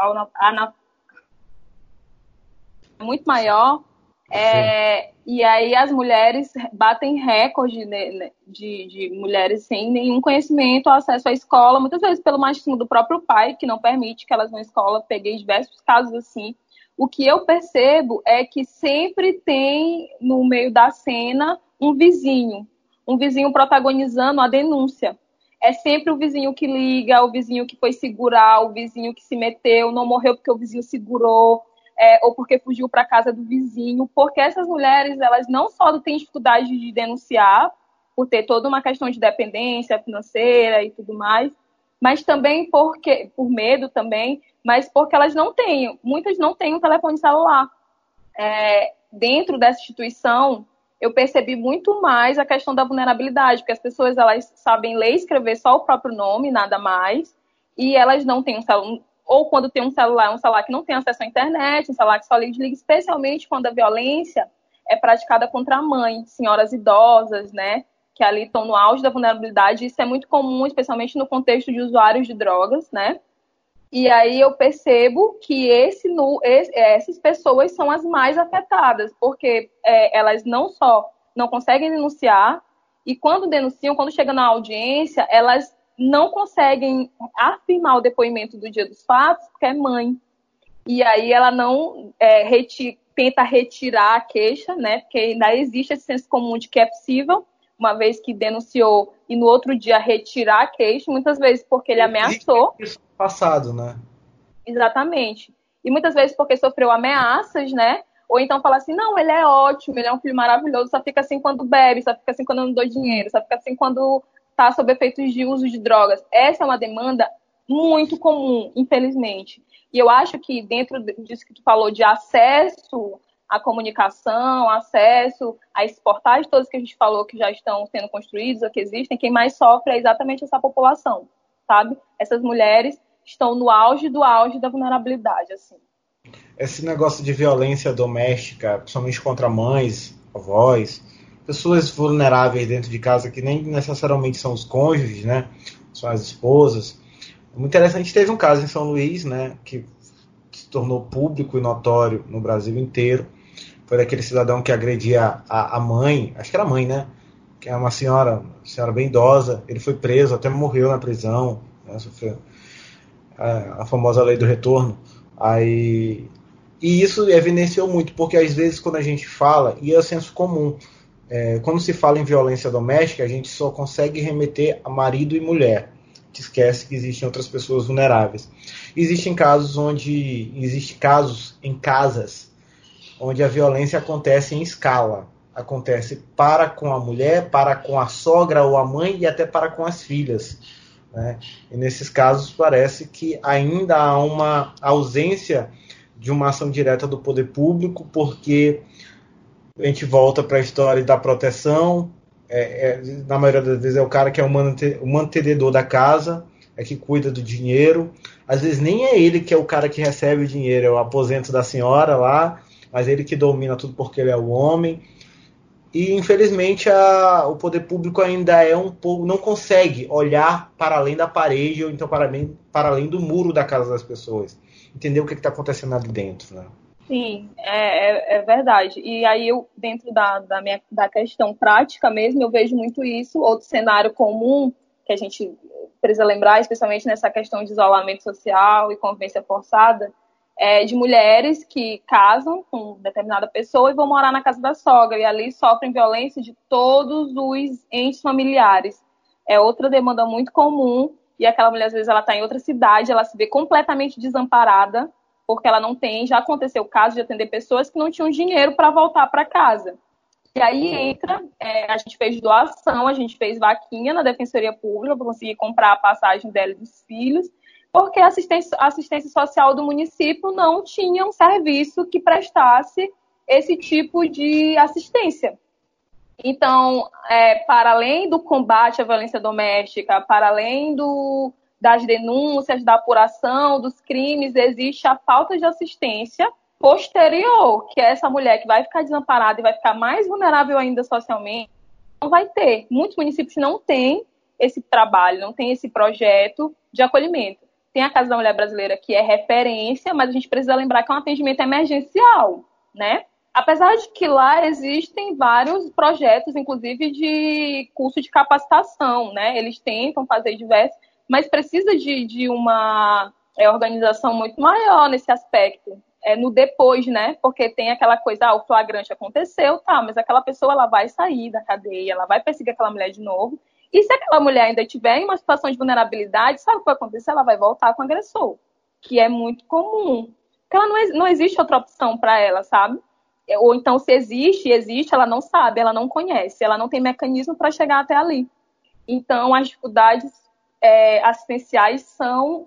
é muito maior, é, e aí as mulheres batem recorde de, de, de, mulheres sem nenhum conhecimento, acesso à escola, muitas vezes pelo machismo do próprio pai, que não permite que elas vão à escola. Peguei diversos casos assim. O que eu percebo é que sempre tem no meio da cena um vizinho, um vizinho protagonizando a denúncia. É sempre o vizinho que liga, o vizinho que foi segurar, o vizinho que se meteu, não morreu porque o vizinho segurou é, ou porque fugiu para casa do vizinho, porque essas mulheres elas não só têm dificuldade de denunciar por ter toda uma questão de dependência financeira e tudo mais, mas também porque por medo também, mas porque elas não têm, muitas não têm um telefone celular. É, dentro dessa instituição, eu percebi muito mais a questão da vulnerabilidade, porque as pessoas elas sabem ler e escrever só o próprio nome, nada mais, e elas não têm um ou quando tem um celular, um celular que não tem acesso à internet, um celular que só liga, desliga, especialmente quando a violência é praticada contra a mãe, senhoras idosas, né, que ali estão no auge da vulnerabilidade. Isso é muito comum, especialmente no contexto de usuários de drogas, né? E aí eu percebo que esse, esse, essas pessoas são as mais afetadas, porque é, elas não só não conseguem denunciar, e quando denunciam, quando chegam na audiência, elas não conseguem afirmar o depoimento do dia dos fatos porque é mãe. E aí ela não é, reti tenta retirar a queixa, né? Porque ainda existe esse senso comum de que é possível, uma vez que denunciou, e no outro dia retirar a queixa, muitas vezes porque ele ameaçou. Isso passado, né? Exatamente. E muitas vezes porque sofreu ameaças, né? Ou então fala assim, não, ele é ótimo, ele é um filho maravilhoso, só fica assim quando bebe, só fica assim quando eu não dou dinheiro, só fica assim quando está sob efeitos de uso de drogas. Essa é uma demanda muito comum, infelizmente. E eu acho que dentro disso que tu falou de acesso à comunicação, acesso a esses portais todos que a gente falou que já estão sendo construídos, ou que existem, quem mais sofre é exatamente essa população, sabe? Essas mulheres estão no auge do auge da vulnerabilidade, assim. Esse negócio de violência doméstica, principalmente contra mães, avós, pessoas vulneráveis dentro de casa que nem necessariamente são os cônjuges, né? São as esposas. Muito interessante. Teve um caso em São Luís, né? Que se tornou público e notório no Brasil inteiro. Foi daquele cidadão que agredia a, a mãe, acho que era mãe, né? Que é uma senhora, uma senhora bem idosa. Ele foi preso, até morreu na prisão. Né? Sofreu a, a famosa lei do retorno. Aí, e isso evidenciou muito, porque às vezes quando a gente fala, e é o senso comum, é, quando se fala em violência doméstica, a gente só consegue remeter a marido e mulher. Que esquece que existem outras pessoas vulneráveis. Existem casos onde existem casos em casas onde a violência acontece em escala. Acontece para com a mulher, para com a sogra ou a mãe e até para com as filhas. Né? E nesses casos parece que ainda há uma ausência de uma ação direta do poder público, porque a gente volta para a história da proteção. É, é, na maioria das vezes é o cara que é o mantenedor da casa, é que cuida do dinheiro. Às vezes nem é ele que é o cara que recebe o dinheiro, é o aposento da senhora lá, mas é ele que domina tudo porque ele é o homem. E infelizmente a, o poder público ainda é um pouco. não consegue olhar para além da parede ou então para além, para além do muro da casa das pessoas. Entender o que está acontecendo ali dentro. Né? Sim, é, é, é, verdade. E aí eu, dentro da, da, minha, da questão prática mesmo, eu vejo muito isso. Outro cenário comum que a gente precisa lembrar, especialmente nessa questão de isolamento social e convivência forçada, é, de mulheres que casam com determinada pessoa e vão morar na casa da sogra e ali sofrem violência de todos os entes familiares. É outra demanda muito comum e aquela mulher às vezes ela está em outra cidade, ela se vê completamente desamparada porque ela não tem. Já aconteceu o caso de atender pessoas que não tinham dinheiro para voltar para casa. E aí entra, é, a gente fez doação, a gente fez vaquinha na Defensoria Pública para conseguir comprar a passagem dela e dos filhos porque a assistência, assistência social do município não tinha um serviço que prestasse esse tipo de assistência. Então, é, para além do combate à violência doméstica, para além do, das denúncias, da apuração dos crimes, existe a falta de assistência posterior, que é essa mulher que vai ficar desamparada e vai ficar mais vulnerável ainda socialmente, não vai ter. Muitos municípios não têm esse trabalho, não têm esse projeto de acolhimento. Tem a Casa da Mulher Brasileira, que é referência, mas a gente precisa lembrar que é um atendimento emergencial, né? Apesar de que lá existem vários projetos, inclusive de curso de capacitação, né? Eles tentam fazer diversos, mas precisa de, de uma é, organização muito maior nesse aspecto. É no depois, né? Porque tem aquela coisa, ah, o flagrante aconteceu, tá, mas aquela pessoa ela vai sair da cadeia, ela vai perseguir aquela mulher de novo, e se aquela mulher ainda estiver em uma situação de vulnerabilidade, sabe o que vai acontecer? Ela vai voltar com o agressor, que é muito comum. Porque ela não, não existe outra opção para ela, sabe? É, ou então, se existe, existe, ela não sabe, ela não conhece, ela não tem mecanismo para chegar até ali. Então, as dificuldades é, assistenciais são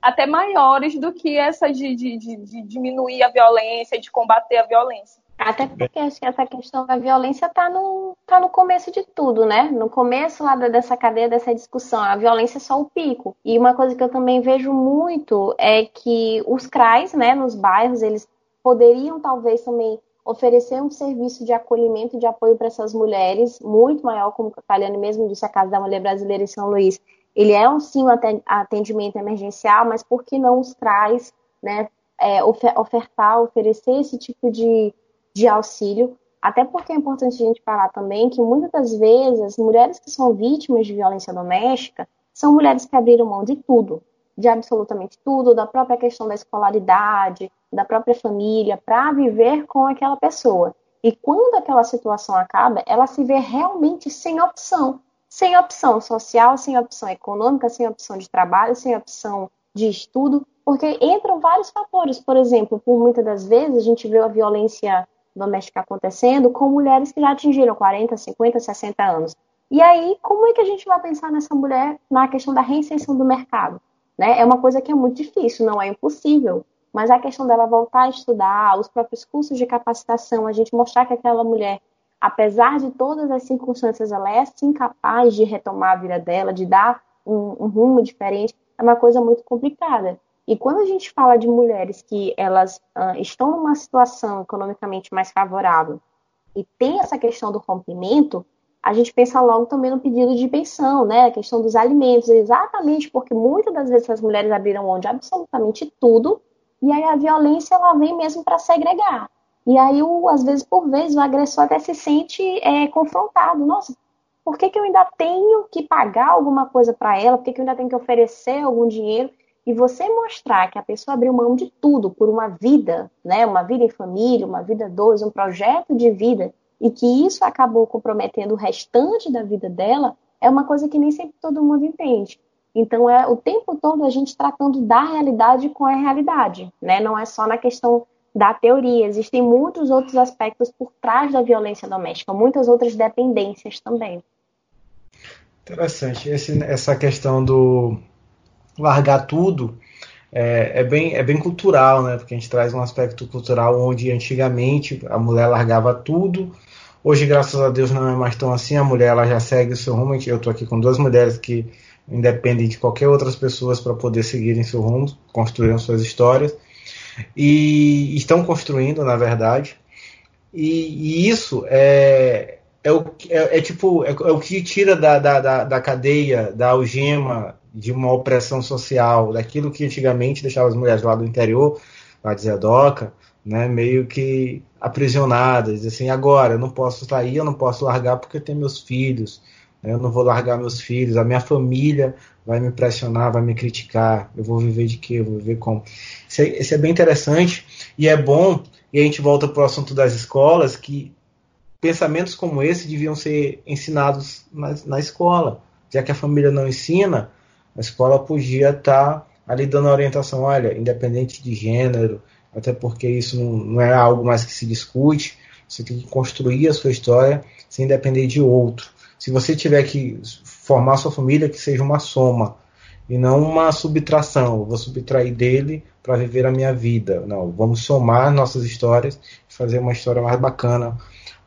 até maiores do que essa de, de, de, de diminuir a violência, de combater a violência. Até porque acho que essa questão da violência está no, tá no começo de tudo, né? No começo lá dessa cadeia, dessa discussão. A violência é só o pico. E uma coisa que eu também vejo muito é que os CRAs, né, nos bairros, eles poderiam talvez também oferecer um serviço de acolhimento de apoio para essas mulheres, muito maior, como a Taliane mesmo disse, a Casa da Mulher Brasileira em São Luís. Ele é um sim atendimento emergencial, mas por que não os CRAs, né, é, ofertar, oferecer esse tipo de de auxílio, até porque é importante a gente falar também que muitas das vezes mulheres que são vítimas de violência doméstica são mulheres que abriram mão de tudo, de absolutamente tudo, da própria questão da escolaridade, da própria família, para viver com aquela pessoa. E quando aquela situação acaba, ela se vê realmente sem opção. Sem opção social, sem opção econômica, sem opção de trabalho, sem opção de estudo, porque entram vários fatores. Por exemplo, por muitas das vezes a gente vê a violência doméstica acontecendo com mulheres que já atingiram 40, 50, 60 anos. E aí, como é que a gente vai pensar nessa mulher na questão da reinserção do mercado? Né? É uma coisa que é muito difícil, não é impossível, mas a questão dela voltar a estudar, os próprios cursos de capacitação, a gente mostrar que aquela mulher, apesar de todas as circunstâncias, ela é sim capaz de retomar a vida dela, de dar um, um rumo diferente, é uma coisa muito complicada. E quando a gente fala de mulheres que elas uh, estão numa situação economicamente mais favorável e tem essa questão do rompimento, a gente pensa logo também no pedido de pensão, né? A questão dos alimentos, exatamente porque muitas das vezes as mulheres abriram mão de absolutamente tudo E aí a violência ela vem mesmo para segregar. E aí, o, às vezes, por vezes, o agressor até se sente é, confrontado. Nossa, por que, que eu ainda tenho que pagar alguma coisa para ela? Por que, que eu ainda tenho que oferecer algum dinheiro? E você mostrar que a pessoa abriu mão de tudo por uma vida, né? Uma vida em família, uma vida dois, um projeto de vida, e que isso acabou comprometendo o restante da vida dela, é uma coisa que nem sempre todo mundo entende. Então é o tempo todo a gente tratando da realidade com a realidade, né? Não é só na questão da teoria, existem muitos outros aspectos por trás da violência doméstica, muitas outras dependências também. Interessante. Esse, essa questão do largar tudo é, é, bem, é bem cultural, né? Porque a gente traz um aspecto cultural onde antigamente a mulher largava tudo. Hoje, graças a Deus, não é mais tão assim. A mulher ela já segue o seu rumo. Eu estou aqui com duas mulheres que independem de qualquer outras pessoas para poder seguirem seu rumo, construírem suas histórias. E estão construindo, na verdade. E, e isso é, é, o, é, é tipo é, é, o que tira da, da, da, cadeia, da algema de uma opressão social, daquilo que antigamente deixava as mulheres lá do interior, lá de Zedoca, né, meio que aprisionadas, assim, agora eu não posso sair, eu não posso largar porque eu tenho meus filhos, né, eu não vou largar meus filhos, a minha família vai me pressionar, vai me criticar, eu vou viver de quê? Eu vou viver como? Isso é, isso é bem interessante e é bom, e a gente volta para o assunto das escolas, que pensamentos como esse deviam ser ensinados na, na escola. Já que a família não ensina, a escola podia estar tá ali dando orientação, olha, independente de gênero, até porque isso não, não, é algo mais que se discute, você tem que construir a sua história sem depender de outro. Se você tiver que formar sua família, que seja uma soma e não uma subtração. Eu vou subtrair dele para viver a minha vida. Não, vamos somar nossas histórias e fazer uma história mais bacana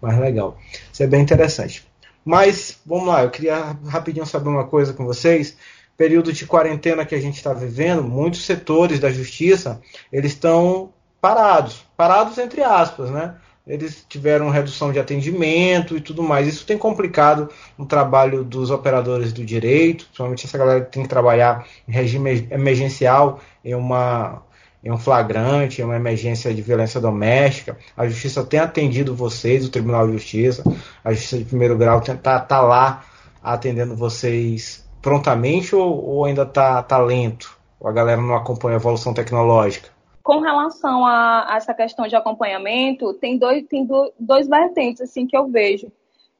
mais legal. Isso é bem interessante. Mas, vamos lá, eu queria rapidinho saber uma coisa com vocês. Período de quarentena que a gente está vivendo, muitos setores da justiça, eles estão parados. Parados entre aspas, né? Eles tiveram redução de atendimento e tudo mais. Isso tem complicado o trabalho dos operadores do direito, principalmente essa galera que tem que trabalhar em regime emergencial, em uma em um flagrante, em uma emergência de violência doméstica, a justiça tem atendido vocês, o Tribunal de Justiça, a justiça de primeiro grau está tá lá atendendo vocês prontamente ou, ou ainda está tá lento? A galera não acompanha a evolução tecnológica? Com relação a, a essa questão de acompanhamento, tem dois, tem do, dois vertentes assim que eu vejo.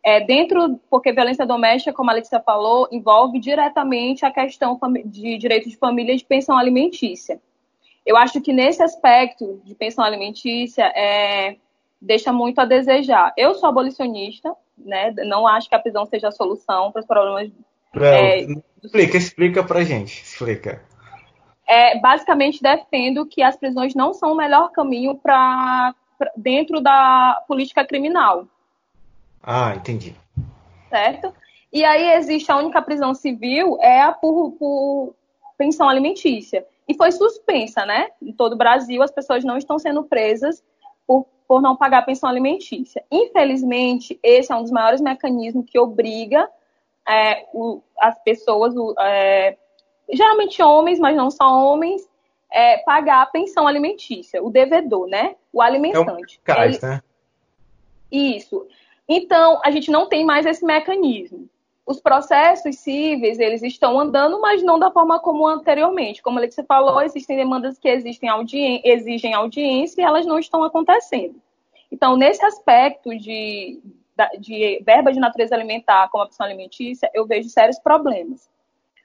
É, dentro, porque violência doméstica, como a Letícia falou, envolve diretamente a questão de direito de família e de pensão alimentícia. Eu acho que nesse aspecto de pensão alimentícia é, deixa muito a desejar. Eu sou abolicionista, né? Não acho que a prisão seja a solução para os problemas. É, explica, explica pra gente, explica. É, basicamente defendo que as prisões não são o melhor caminho para dentro da política criminal. Ah, entendi. Certo? E aí existe a única prisão civil é a por, por pensão alimentícia e foi suspensa, né? Em todo o Brasil, as pessoas não estão sendo presas por, por não pagar pensão alimentícia. Infelizmente, esse é um dos maiores mecanismos que obriga é, o, as pessoas, o, é, geralmente homens, mas não só homens, é, pagar a pensão alimentícia, o devedor, né? O alimentante. É um cais, Ele... né? Isso. Então, a gente não tem mais esse mecanismo os processos cíveis, eles estão andando, mas não da forma como anteriormente. Como a Letícia falou, existem demandas que existem audien exigem audiência e elas não estão acontecendo. Então, nesse aspecto de, de verba de natureza alimentar como a opção alimentícia, eu vejo sérios problemas.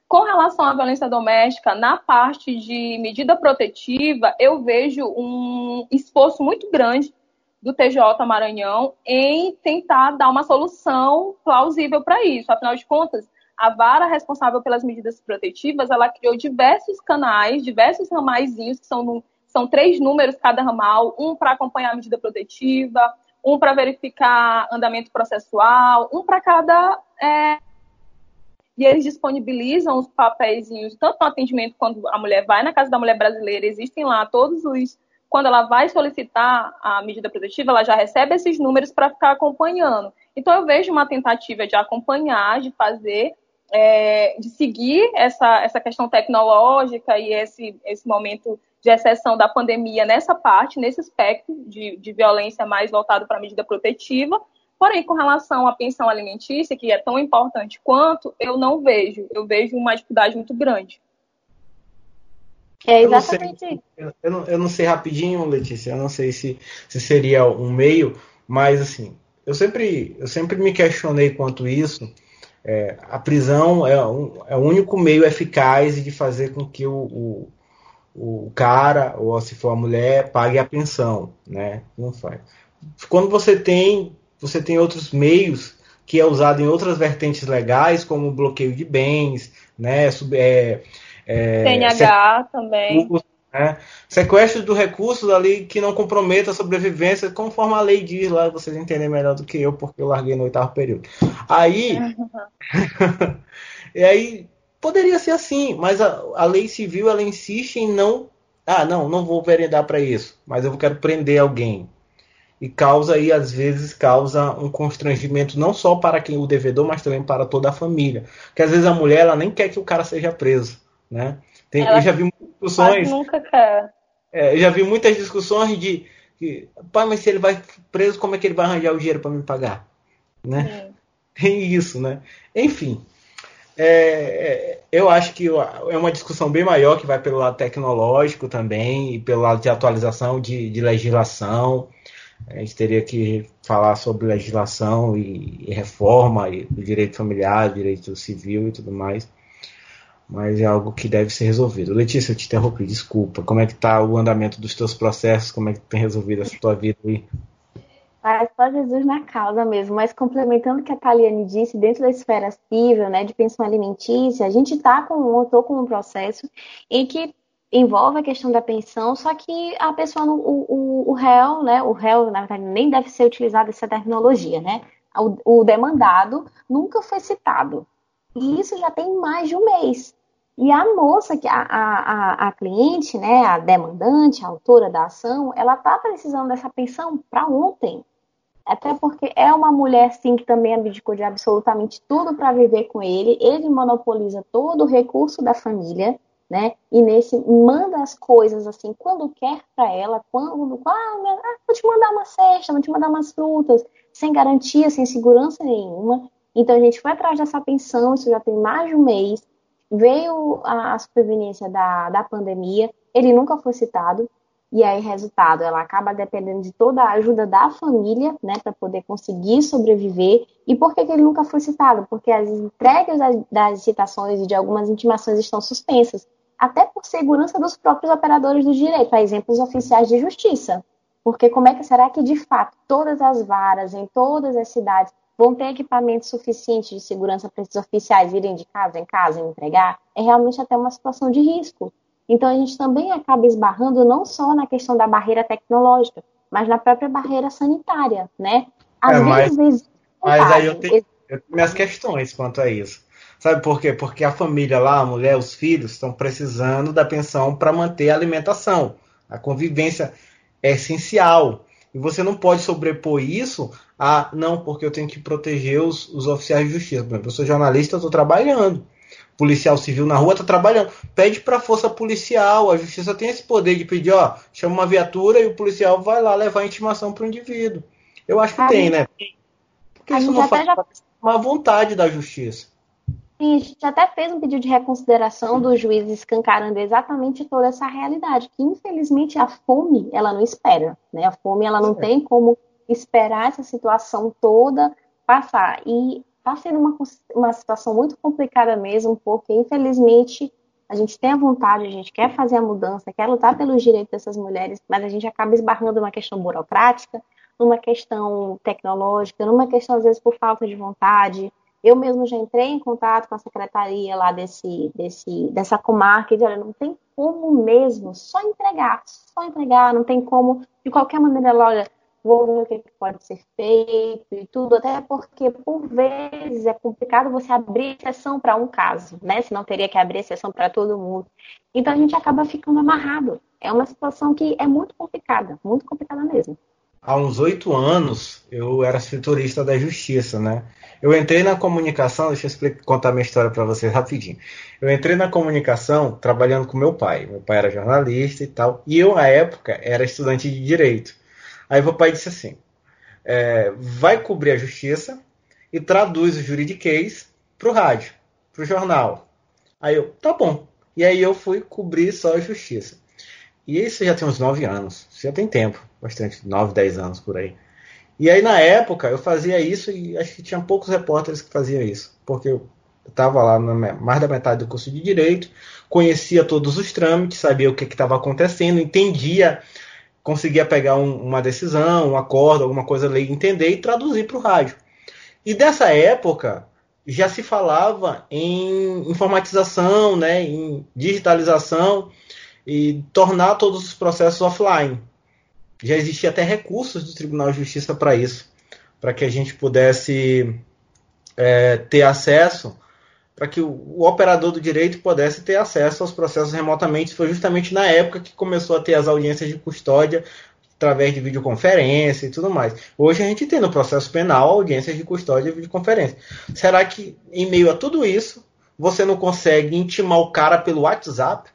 Com relação à violência doméstica, na parte de medida protetiva, eu vejo um esforço muito grande do TJ Maranhão em tentar dar uma solução plausível para isso. Afinal de contas, a vara responsável pelas medidas protetivas, ela criou diversos canais, diversos ramaizinhos, que são, no, são três números cada ramal, um para acompanhar a medida protetiva, um para verificar andamento processual, um para cada... É... E eles disponibilizam os papéis, tanto no atendimento quando a mulher vai na casa da mulher brasileira, existem lá todos os quando ela vai solicitar a medida protetiva, ela já recebe esses números para ficar acompanhando. Então, eu vejo uma tentativa de acompanhar, de fazer é, de seguir essa, essa questão tecnológica e esse, esse momento de exceção da pandemia nessa parte, nesse aspecto de, de violência mais voltado para a medida protetiva. Porém, com relação à pensão alimentícia, que é tão importante quanto, eu não vejo. Eu vejo uma dificuldade muito grande. É exatamente eu não, sei, eu, não, eu não sei rapidinho, Letícia, eu não sei se, se seria um meio, mas assim, eu sempre, eu sempre me questionei quanto isso. É, a prisão é, um, é o único meio eficaz de fazer com que o, o, o, cara, ou se for a mulher, pague a pensão, né? Não faz. Quando você tem, você tem outros meios que é usado em outras vertentes legais, como bloqueio de bens, né? É, é, CNH também. Né? Sequestro do recursos ali que não comprometa a sobrevivência, conforme a lei diz lá, vocês entendem melhor do que eu, porque eu larguei no oitavo período. Aí. e aí poderia ser assim, mas a, a, lei civil ela insiste em não. Ah, não, não vou veredar para isso, mas eu quero prender alguém. E causa aí, às vezes, causa um constrangimento não só para quem o devedor, mas também para toda a família. Porque às vezes a mulher ela nem quer que o cara seja preso, né? Tem, eu já vi discussões. Nunca quer. É, eu já vi muitas discussões de, de, pai, mas se ele vai preso, como é que ele vai arranjar o dinheiro para me pagar? Né? Tem isso, né? Enfim, é, é, eu acho que é uma discussão bem maior que vai pelo lado tecnológico também e pelo lado de atualização de, de legislação. A gente teria que falar sobre legislação e, e reforma e do direito familiar, direito civil e tudo mais mas é algo que deve ser resolvido. Letícia, eu te interrompi, desculpa. Como é que está o andamento dos teus processos? Como é que tem resolvido essa tua vida aí? Ah, só Jesus na causa mesmo, mas complementando o que a Taliane disse, dentro da esfera civil, né, de pensão alimentícia, a gente está com, com um processo em que envolve a questão da pensão, só que a pessoa, o, o, o réu, né, o réu, na verdade, nem deve ser utilizada essa terminologia, né, o, o demandado nunca foi citado. E isso já tem mais de um mês. E a moça, que a, a, a cliente, né, a demandante, a autora da ação, ela está precisando dessa pensão para ontem. Até porque é uma mulher, sim, que também abdicou de absolutamente tudo para viver com ele. Ele monopoliza todo o recurso da família, né? E nesse manda as coisas assim quando quer para ela, quando, ah, ah, vou te mandar uma cesta, vou te mandar umas frutas, sem garantia, sem segurança nenhuma. Então a gente foi atrás dessa pensão, isso já tem mais de um mês veio a, a superveniência da, da pandemia, ele nunca foi citado, e aí, resultado, ela acaba dependendo de toda a ajuda da família, né, para poder conseguir sobreviver. E por que, que, ele nunca foi citado? Porque as entregas das, das citações e de algumas intimações estão suspensas, até por segurança dos próprios operadores do direito, a exemplos oficiais de justiça. Porque como é que será que, de fato, todas as varas em todas as cidades vão ter equipamento suficiente de segurança para esses oficiais irem de casa em casa e entregar, é realmente até uma situação de risco. Então a gente também acaba esbarrando não só na questão da barreira tecnológica, mas na própria barreira sanitária, né? Às é, vezes, mas, mas aí eu tenho, eu tenho minhas questões quanto a isso. Sabe por quê? Porque a família lá, a mulher, os filhos, estão precisando da pensão para manter a alimentação. A convivência é essencial. E você não pode sobrepor isso a, não, porque eu tenho que proteger os, os oficiais de justiça. Eu sou jornalista, eu estou trabalhando. Policial civil na rua está trabalhando. Pede para a força policial. A justiça tem esse poder de pedir, ó, chama uma viatura e o policial vai lá levar a intimação para o indivíduo. Eu acho que a tem, gente, né? Porque isso não faz já... uma vontade da justiça. Sim, a gente até fez um pedido de reconsideração do juiz escancarando exatamente toda essa realidade, que infelizmente a fome, ela não espera, né? A fome, ela não é. tem como esperar essa situação toda passar. E está sendo uma, uma situação muito complicada mesmo, porque infelizmente a gente tem a vontade, a gente quer fazer a mudança, quer lutar pelos direitos dessas mulheres, mas a gente acaba esbarrando numa questão burocrática, numa questão tecnológica, numa questão, às vezes, por falta de vontade, eu mesmo já entrei em contato com a secretaria lá desse, desse, dessa comarca e disse, olha, não tem como mesmo, só entregar, só entregar, não tem como, de qualquer maneira, olha, vou ver o que pode ser feito e tudo, até porque, por vezes, é complicado você abrir exceção para um caso, né? Senão teria que abrir exceção para todo mundo. Então a gente acaba ficando amarrado. É uma situação que é muito complicada, muito complicada mesmo. Há uns oito anos, eu era escritorista da Justiça, né? Eu entrei na comunicação, deixa eu explicar, contar minha história para vocês rapidinho. Eu entrei na comunicação trabalhando com meu pai. Meu pai era jornalista e tal. E eu, na época, era estudante de direito. Aí meu pai disse assim: é, vai cobrir a justiça e traduz o juridiquês para o rádio, para o jornal. Aí eu, tá bom. E aí eu fui cobrir só a justiça. E isso já tem uns 9 anos. Já tem tempo, bastante, 9, 10 anos por aí. E aí na época eu fazia isso e acho que tinha poucos repórteres que faziam isso. Porque eu estava lá na mais da metade do curso de Direito, conhecia todos os trâmites, sabia o que estava acontecendo, entendia, conseguia pegar um, uma decisão, um acordo, alguma coisa ler, entender e traduzir para o rádio. E dessa época já se falava em informatização, né, em digitalização e tornar todos os processos offline. Já existia até recursos do Tribunal de Justiça para isso, para que a gente pudesse é, ter acesso, para que o, o, operador do direito pudesse ter acesso aos processos remotamente. Foi justamente na época que começou a ter as audiências de custódia através de videoconferência e tudo mais. Hoje a gente tem no processo penal audiências de custódia e videoconferência. Será que, em meio a tudo isso, você não consegue intimar o cara pelo WhatsApp?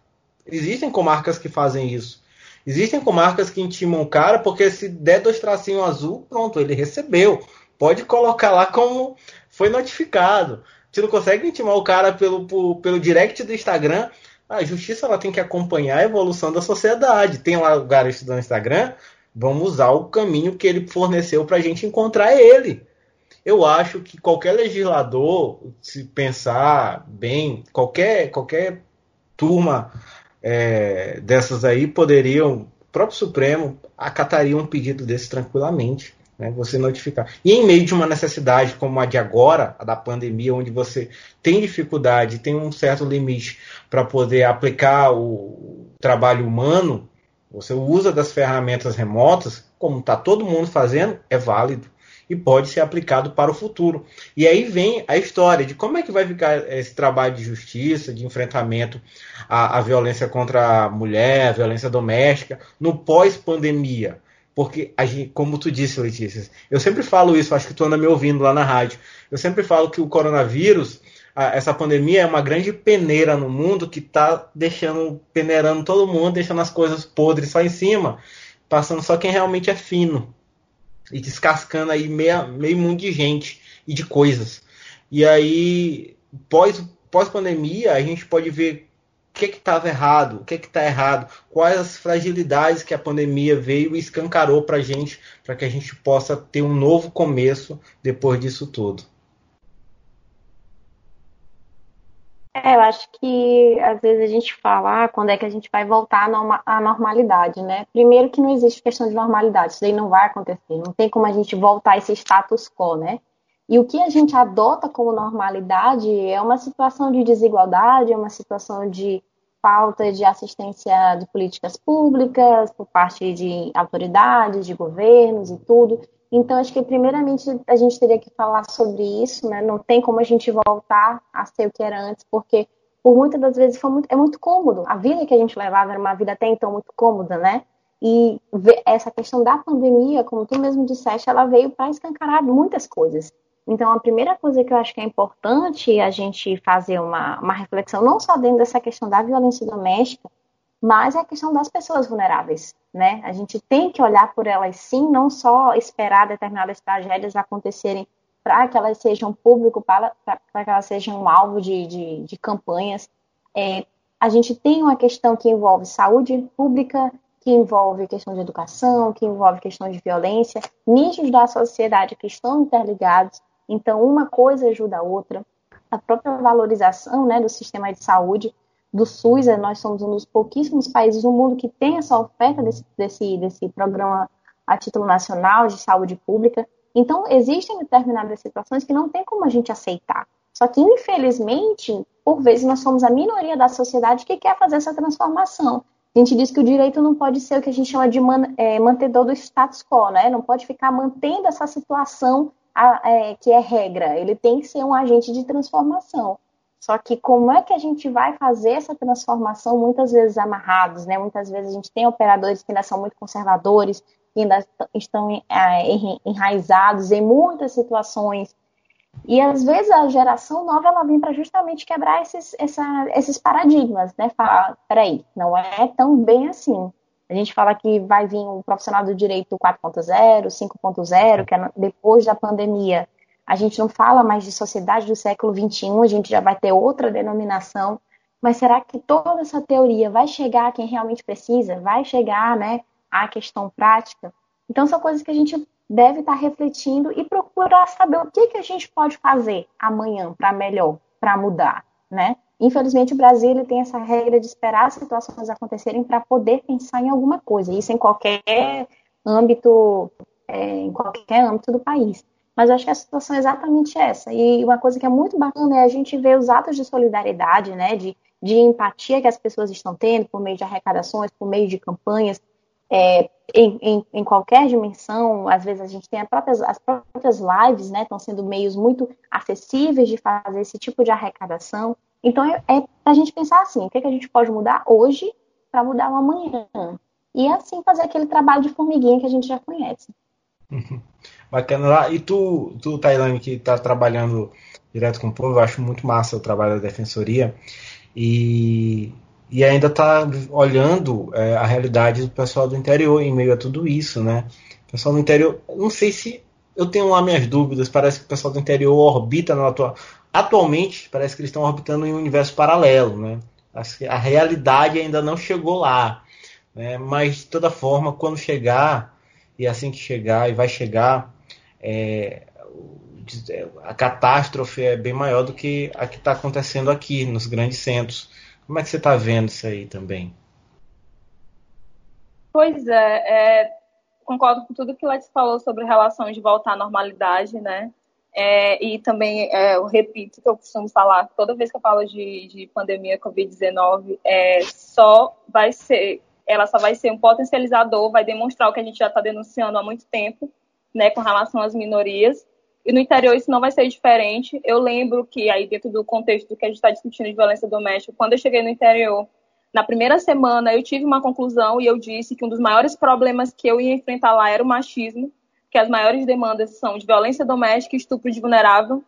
Existem comarcas que fazem isso. Existem comarcas que intimam o cara porque se der dois tracinhos azul, pronto, ele recebeu. Pode colocar lá como foi notificado. Você não consegue intimar o cara pelo, pelo, pelo direct do Instagram. A justiça ela tem que acompanhar a evolução da sociedade. Tem lá o cara estudando Instagram, vamos usar o caminho que ele forneceu para a gente encontrar ele. Eu acho que qualquer legislador, se pensar bem, qualquer, qualquer turma é, dessas aí poderiam, o próprio Supremo acataria um pedido desse tranquilamente. Né, você notificar. E em meio de uma necessidade como a de agora, a da pandemia, onde você tem dificuldade, tem um certo limite para poder aplicar o trabalho humano, você usa das ferramentas remotas, como está todo mundo fazendo, é válido e pode ser aplicado para o futuro. E aí vem a história de como é que vai ficar esse trabalho de justiça, de enfrentamento à, à violência contra a mulher, a violência doméstica, no pós-pandemia. Porque, gente, como tu disse, Letícia, eu sempre falo isso, acho que tu anda me ouvindo lá na rádio. Eu sempre falo que o coronavírus, essa pandemia é uma grande peneira no mundo que está deixando, peneirando todo mundo, deixando as coisas podres só em cima, passando só quem realmente é fino e descascando aí meia, meio mundo de gente e de coisas. E aí, pós, pós pandemia, a gente pode ver o que estava errado, o que está errado, quais as fragilidades que a pandemia veio e escancarou para a gente, para que a gente possa ter um novo começo depois disso tudo. É, eu acho que às vezes a gente fala ah, quando é que a gente vai voltar à normalidade, né? Primeiro que não existe questão de normalidade, isso aí não vai acontecer, não tem como a gente voltar a esse status quo, né? E o que a gente adota como normalidade é uma situação de desigualdade, é uma situação de falta de assistência de políticas públicas por parte de autoridades, de governos e tudo. Então, acho que primeiramente a gente teria que falar sobre isso, né? Não tem como a gente voltar a ser o que era antes, porque por muitas das vezes muito, é muito cômodo. A vida que a gente levava era uma vida até então muito cômoda, né? E essa questão da pandemia, como tu mesmo disseste, ela veio para escancarar muitas coisas. Então, a primeira coisa que eu acho que é importante a gente fazer uma, uma reflexão, não só dentro dessa questão da violência doméstica, mas é a questão das pessoas vulneráveis, né? A gente tem que olhar por elas sim, não só esperar determinadas tragédias acontecerem para que elas sejam público, para, para que elas sejam um alvo de, de, de campanhas. É, a gente tem uma questão que envolve saúde pública, que envolve questão de educação, que envolve questão de violência, nichos da sociedade que estão interligados. Então, uma coisa ajuda a outra. A própria valorização né, do sistema de saúde do SUS, é, nós somos um dos pouquíssimos países no mundo que tem essa oferta desse, desse, desse programa a título nacional de saúde pública. Então, existem determinadas situações que não tem como a gente aceitar. Só que, infelizmente, por vezes nós somos a minoria da sociedade que quer fazer essa transformação. A gente diz que o direito não pode ser o que a gente chama de man, é, mantedor do status quo, né? Não pode ficar mantendo essa situação a, é, que é regra. Ele tem que ser um agente de transformação. Só que como é que a gente vai fazer essa transformação muitas vezes amarrados, né? Muitas vezes a gente tem operadores que ainda são muito conservadores, que ainda estão é, enraizados em muitas situações E às vezes a geração nova ela vem para justamente quebrar esses, essa, esses paradigmas, né? Falar, peraí, não é tão bem assim. A gente fala que vai vir um profissional do direito 4.0, 5.0, que é depois da pandemia. A gente não fala mais de sociedade do século XXI, a gente já vai ter outra denominação. Mas será que toda essa teoria vai chegar a quem realmente precisa? Vai chegar né, à questão prática? Então, são coisas que a gente deve estar refletindo e procurar saber o que, que a gente pode fazer amanhã para melhor, para mudar, né? Infelizmente, o Brasil ele tem essa regra de esperar as situações acontecerem para poder pensar em alguma coisa. Isso em qualquer âmbito, é, em qualquer âmbito do país. Mas eu acho que a situação é exatamente essa. E uma coisa que é muito bacana é a gente ver os atos de solidariedade, né? De, de empatia que as pessoas estão tendo por meio de arrecadações, por meio de campanhas, é, em, em, em, qualquer dimensão, às vezes a gente tem próprias, as próprias lives, né, estão sendo meios muito acessíveis de fazer esse tipo de arrecadação. Então é, é a gente pensar assim, o que, é que a gente pode mudar hoje para mudar o amanhã. E assim fazer aquele trabalho de formiguinha que a gente já conhece. Uhum. Bacana lá. E tu, tu Tailane, que está trabalhando direto com o povo, eu acho muito massa o trabalho da defensoria. E e ainda está olhando é, a realidade do pessoal do interior em meio a tudo isso, né? O pessoal do interior, não sei se eu tenho lá minhas dúvidas, parece que o pessoal do interior orbita no atual. Atualmente, parece que eles estão orbitando em um universo paralelo, né? A realidade ainda não chegou lá, né? Mas de toda forma, quando chegar e assim que chegar e vai chegar, é, a catástrofe é bem maior do que a que está acontecendo aqui nos grandes centros. Como é que você está vendo isso aí também? Pois é, é, concordo com tudo que Lex falou sobre relação de voltar à normalidade, né? É, e também é, eu repito que eu costumo falar, toda vez que eu falo de, de pandemia Covid-19, é, só vai ser, ela só vai ser um potencializador, vai demonstrar o que a gente já está denunciando há muito tempo, né, com relação às minorias, e no interior isso não vai ser diferente. Eu lembro que, aí dentro do contexto que a gente está discutindo de violência doméstica, quando eu cheguei no interior, na primeira semana eu tive uma conclusão e eu disse que um dos maiores problemas que eu ia enfrentar lá era o machismo, que as maiores demandas são de violência doméstica e estupro de vulnerável.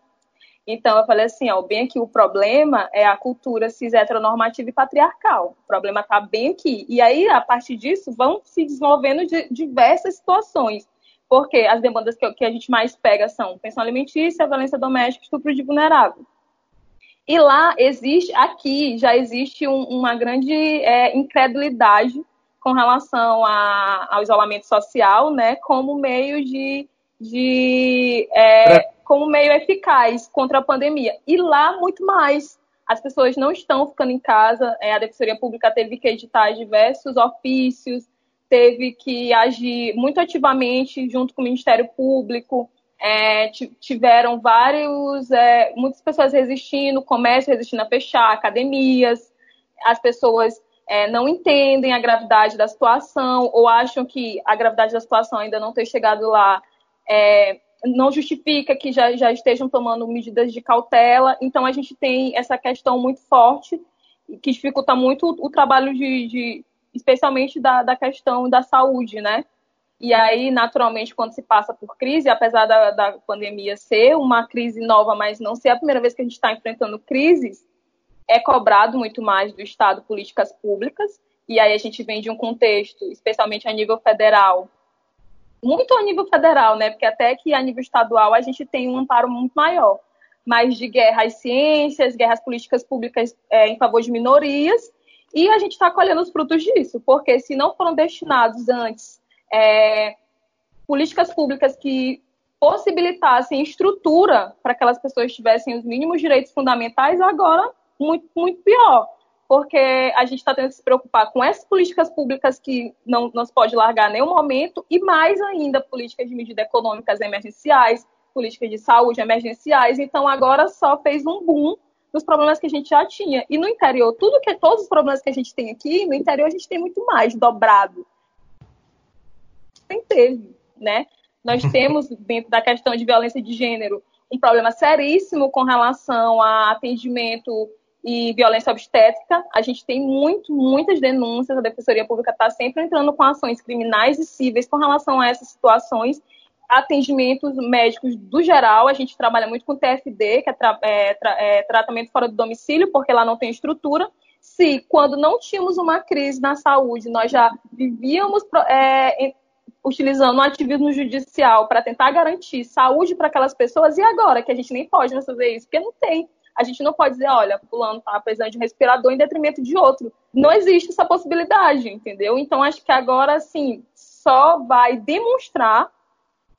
Então eu falei assim, ó, bem aqui o problema é a cultura cis heteronormativa e patriarcal. O problema está bem aqui. E aí, a partir disso, vão se desenvolvendo de diversas situações porque as demandas que, que a gente mais pega são pensão alimentícia, violência doméstica, estupro de vulnerável. E lá existe, aqui já existe um, uma grande é, incredulidade com relação a, ao isolamento social, né, como meio de, de é, como meio eficaz contra a pandemia. E lá muito mais. As pessoas não estão ficando em casa. É, a Defensoria Pública teve que editar diversos ofícios, teve que agir muito ativamente junto com o Ministério Público. É, tiveram vários, é, muitas pessoas resistindo, comércio resistindo a fechar, academias, as pessoas é, não entendem a gravidade da situação ou acham que a gravidade da situação ainda não ter chegado lá é, não justifica que já, já estejam tomando medidas de cautela. Então, a gente tem essa questão muito forte que dificulta muito o, o trabalho de, de especialmente da, da questão da saúde, né? E aí, naturalmente, quando se passa por crise, apesar da, da pandemia ser uma crise nova, mas não ser a primeira vez que a gente está enfrentando crises, é cobrado muito mais do Estado políticas públicas. E aí a gente vem de um contexto, especialmente a nível federal, muito a nível federal, né? Porque até que a nível estadual a gente tem um amparo muito maior, mas de guerra às ciências, guerras políticas públicas é, em favor de minorias e a gente está colhendo os frutos disso, porque se não foram destinados antes é, políticas públicas que possibilitassem estrutura para que aquelas pessoas tivessem os mínimos direitos fundamentais, agora muito, muito pior. Porque a gente está tendo que se preocupar com essas políticas públicas que não, se pode largar em nenhum momento, e mais ainda políticas de medidas econômicas emergenciais, políticas de saúde emergenciais. Então, agora só fez um boom dos problemas que a gente já tinha. E no interior, tudo que todos os problemas que a gente tem aqui, no interior a gente tem muito mais dobrado. Tem teve, né? Nós temos dentro da questão de violência de gênero um problema seríssimo com relação a atendimento e violência obstétrica. A gente tem muito, muitas denúncias, a Defensoria Pública está sempre entrando com ações criminais e cíveis com relação a essas situações atendimentos médicos do geral. A gente trabalha muito com TFD, que é, tra é, tra é tratamento fora do domicílio, porque lá não tem estrutura. Se, quando não tínhamos uma crise na saúde, nós já vivíamos é, utilizando o ativismo judicial para tentar garantir saúde para aquelas pessoas, e agora que a gente nem pode fazer isso, porque não tem. A gente não pode dizer, olha, fulano está precisando de um respirador em detrimento de outro. Não existe essa possibilidade, entendeu? Então, acho que agora, assim, só vai demonstrar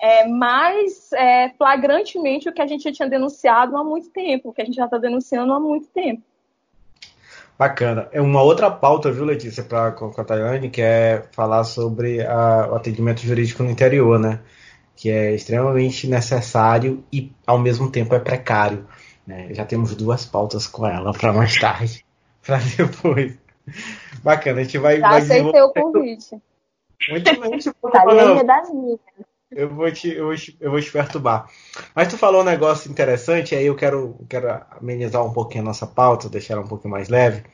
é, mais é, flagrantemente o que a gente já tinha denunciado há muito tempo, o que a gente já está denunciando há muito tempo. Bacana. É uma outra pauta, viu, Letícia, para a Tayane, que é falar sobre a, o atendimento jurídico no interior, né? Que é extremamente necessário e, ao mesmo tempo, é precário. Né? Já temos duas pautas com ela para mais tarde, para depois. Bacana, a gente vai. Já vai aceitei o convite. Muito bem, tipo, é das minhas. Eu vou, te, eu, vou te, eu vou te perturbar. Mas tu falou um negócio interessante, aí eu quero, quero amenizar um pouquinho a nossa pauta, deixar ela um pouquinho mais leve.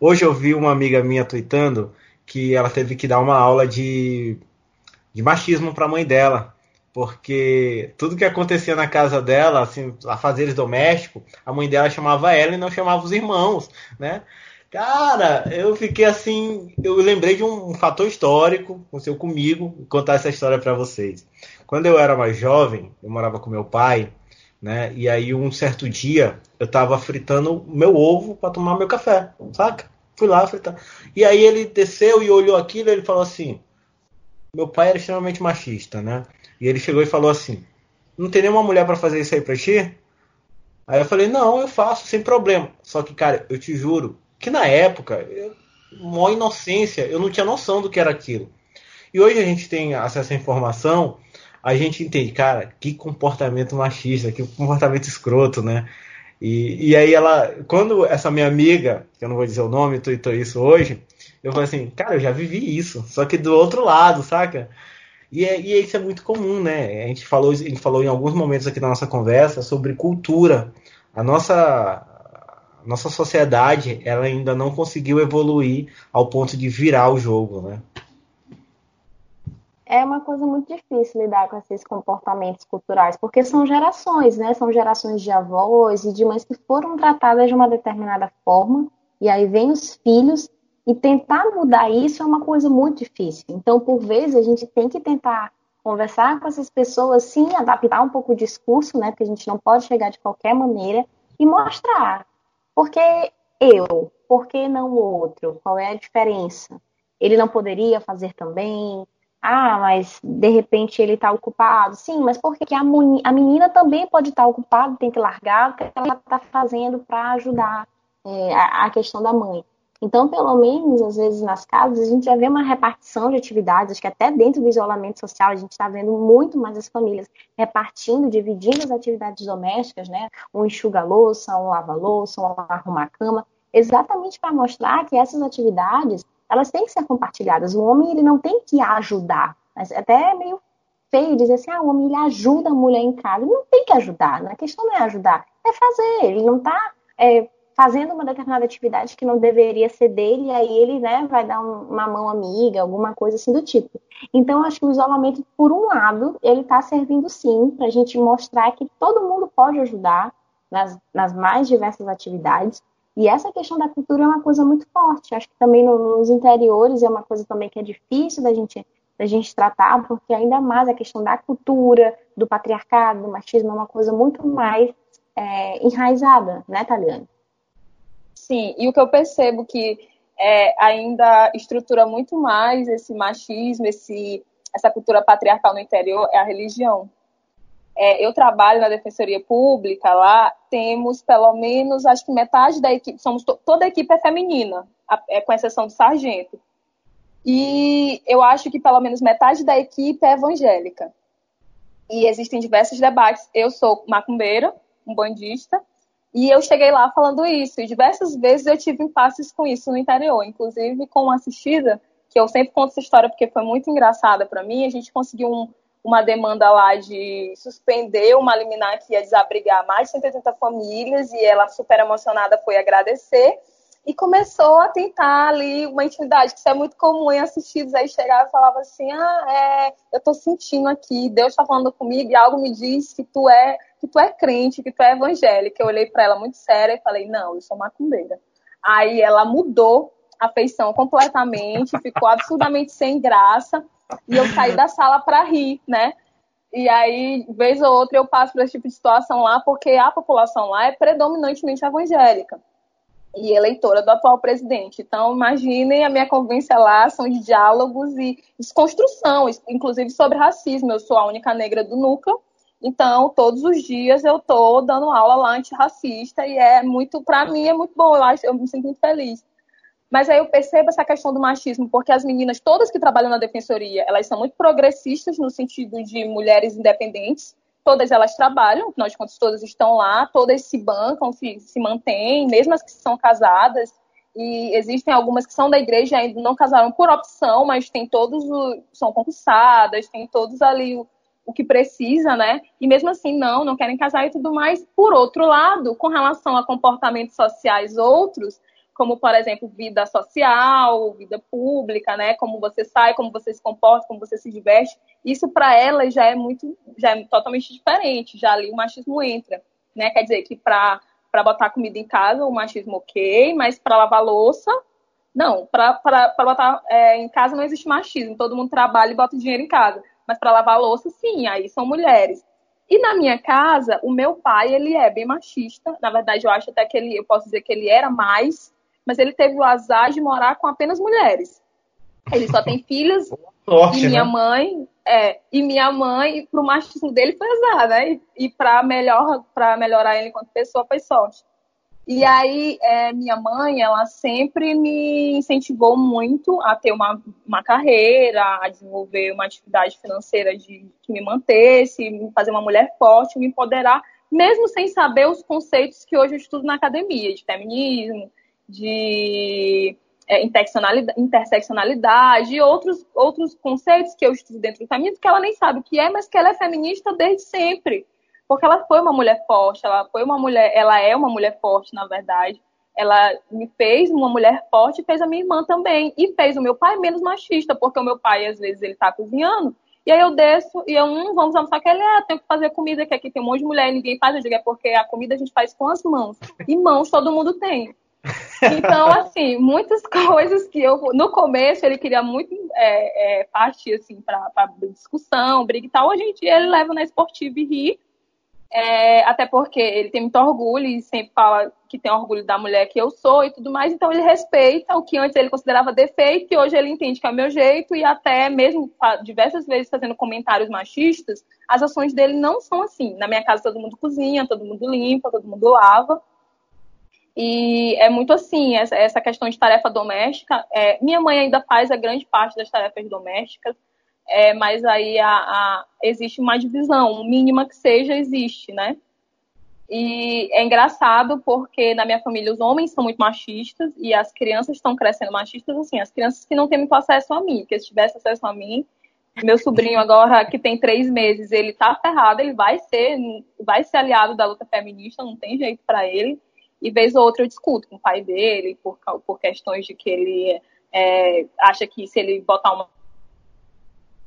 Hoje eu vi uma amiga minha tweetando que ela teve que dar uma aula de, de machismo para a mãe dela. Porque tudo que acontecia na casa dela, assim, afazeres domésticos, a mãe dela chamava ela e não chamava os irmãos, né? Cara, eu fiquei assim. Eu lembrei de um, fator histórico, aconteceu comigo, contar essa história para vocês. Quando eu era mais jovem, eu morava com meu pai, né? E aí um certo dia eu tava fritando meu ovo para tomar meu café, saca? Fui lá fritar. E aí ele desceu e olhou aquilo e ele falou assim: Meu pai era extremamente machista, né? E ele chegou e falou assim: Não tem nenhuma mulher para fazer isso aí pra ti? Aí eu falei: Não, eu faço sem problema. Só que, cara, eu te juro, que na época, eu, inocência, eu não tinha noção do que era aquilo. E hoje a gente tem acesso à informação, a gente entende, cara, que comportamento machista, que comportamento escroto, né? E, e aí ela, quando essa minha amiga, que eu não vou dizer o nome, tweetou isso hoje, eu falei assim, cara, eu já vivi isso, só que do outro lado, saca? E, é, e isso é muito comum, né? A gente falou, a gente falou em alguns momentos aqui da nossa conversa sobre cultura. A nossa, nossa sociedade ela ainda não conseguiu evoluir ao ponto de virar o jogo, né? É uma coisa muito difícil lidar com esses comportamentos culturais, porque são gerações, né? São gerações de avós e de mães que foram tratadas de uma determinada forma, e aí vem os filhos, e tentar mudar isso é uma coisa muito difícil. Então, por vezes, a gente tem que tentar conversar com essas pessoas, sim, adaptar um pouco o discurso, né? Porque a gente não pode chegar de qualquer maneira, e mostrar por que eu? Por que não o outro? Qual é a diferença? Ele não poderia fazer também? Ah, mas de repente ele está ocupado. Sim, mas por que a, a menina também pode estar tá ocupada, tem que largar o que ela está fazendo para ajudar é, a, a questão da mãe? Então, pelo menos, às vezes nas casas, a gente já vê uma repartição de atividades, acho que até dentro do isolamento social a gente está vendo muito mais as famílias repartindo, dividindo as atividades domésticas, né? Um enxuga-louça, um lava-louça, um arrumar-cama, exatamente para mostrar que essas atividades, elas têm que ser compartilhadas. O homem, ele não tem que ajudar, mas até é meio feio dizer assim, ah, o homem ele ajuda a mulher em casa. Ele não tem que ajudar, a questão não é ajudar, é fazer. Ele não está é, fazendo uma determinada atividade que não deveria ser dele, aí ele né, vai dar um, uma mão amiga, alguma coisa assim do tipo. Então, acho que o isolamento, por um lado, ele está servindo sim para a gente mostrar que todo mundo pode ajudar nas, nas mais diversas atividades. E essa questão da cultura é uma coisa muito forte. Acho que também no, nos interiores é uma coisa também que é difícil da gente da gente tratar, porque ainda mais a questão da cultura, do patriarcado, do machismo é uma coisa muito mais é, enraizada, né, Taliane? Sim, e o que eu percebo que é, ainda estrutura muito mais esse machismo, esse, essa cultura patriarcal no interior é a religião. É, eu trabalho na Defensoria Pública, lá temos pelo menos, acho que metade da equipe, somos toda a equipe é feminina, é, com exceção do sargento. E eu acho que pelo menos metade da equipe é evangélica. E existem diversos debates. Eu sou macumbeira, um bandista, e eu cheguei lá falando isso, e diversas vezes eu tive impasses com isso no interior, inclusive com uma assistida, que eu sempre conto essa história porque foi muito engraçada para mim. A gente conseguiu um, uma demanda lá de suspender uma liminar que ia desabrigar mais de 180 famílias, e ela, super emocionada, foi agradecer. E começou a tentar ali uma intimidade, que isso é muito comum em assistidos. Aí chegava e falava assim: Ah, é, eu tô sentindo aqui, Deus está falando comigo e algo me diz que tu é que tu é crente, que tu é evangélica. Eu olhei para ela muito séria e falei: Não, eu sou macumbeira. Aí ela mudou a feição completamente, ficou absurdamente sem graça e eu saí da sala para rir, né? E aí, vez ou outra, eu passo por esse tipo de situação lá, porque a população lá é predominantemente evangélica e eleitora do atual presidente. Então, imaginem a minha convivência lá, são de diálogos e desconstrução, inclusive sobre racismo. Eu sou a única negra do núcleo, então todos os dias eu tô dando aula lá antirracista e é muito, para mim, é muito bom, eu, acho, eu me sinto muito feliz. Mas aí eu percebo essa questão do machismo, porque as meninas, todas que trabalham na defensoria, elas são muito progressistas no sentido de mulheres independentes, todas elas trabalham, afinal de contas, todas estão lá, todas se bancam, se, se mantêm, mesmo as que são casadas. E existem algumas que são da igreja e ainda não casaram por opção, mas tem todos, o, são concursadas, tem todos ali o, o que precisa, né? E mesmo assim, não, não querem casar e tudo mais. Por outro lado, com relação a comportamentos sociais outros, como, por exemplo, vida social, vida pública, né? Como você sai, como você se comporta, como você se diverte. Isso para elas já é muito, já é totalmente diferente. Já ali o machismo entra, né? Quer dizer que para para botar comida em casa, o machismo ok, mas para lavar louça, não. Para botar é, em casa não existe machismo. Todo mundo trabalha e bota dinheiro em casa. Mas para lavar louça, sim, aí são mulheres. E na minha casa, o meu pai, ele é bem machista. Na verdade, eu acho até que ele, eu posso dizer que ele era mais, mas ele teve o azar de morar com apenas mulheres. Ele só tem filhos Sorte, e minha né? mãe, é, e minha mãe, pro machismo dele foi azar, né? E, e para melhor, para melhorar ele enquanto pessoa foi sorte. E aí, é, minha mãe, ela sempre me incentivou muito a ter uma, uma carreira, a desenvolver uma atividade financeira de, que me mantesse, me fazer uma mulher forte, me empoderar, mesmo sem saber os conceitos que hoje eu estudo na academia, de feminismo, de é, interseccionalidade e outros, outros conceitos que eu estudo dentro do feminismo que ela nem sabe o que é, mas que ela é feminista desde sempre. Porque ela foi uma mulher forte, ela foi uma mulher, ela é uma mulher forte, na verdade. Ela me fez uma mulher forte fez a minha irmã também. E fez o meu pai menos machista, porque o meu pai, às vezes, ele tá cozinhando. E aí eu desço e eu, hum, vamos almoçar que ele, é, tenho que fazer comida, que aqui tem um monte de mulher e ninguém faz. Eu digo, é porque a comida a gente faz com as mãos. E mãos todo mundo tem. Então, assim, muitas coisas que eu. No começo, ele queria muito é, é, partir, assim, para discussão, briga e tal. Hoje em dia, ele leva na esportiva e ri. É, até porque ele tem muito orgulho e sempre fala que tem orgulho da mulher que eu sou e tudo mais. Então, ele respeita o que antes ele considerava defeito e hoje ele entende que é o meu jeito. E até mesmo diversas vezes fazendo comentários machistas, as ações dele não são assim. Na minha casa, todo mundo cozinha, todo mundo limpa, todo mundo lava. E é muito assim, essa questão de tarefa doméstica. É, minha mãe ainda faz a grande parte das tarefas domésticas, é, mas aí a, a, existe uma divisão, mínima que seja, existe, né? E é engraçado porque na minha família os homens são muito machistas e as crianças estão crescendo machistas, assim, as crianças que não têm muito acesso a mim, porque se tivesse acesso a mim, meu sobrinho agora, que tem três meses, ele tá ferrado, ele vai ser, vai ser aliado da luta feminista, não tem jeito para ele. E vez ou outra eu discuto com o pai dele por, por questões de que ele é, acha que se ele botar uma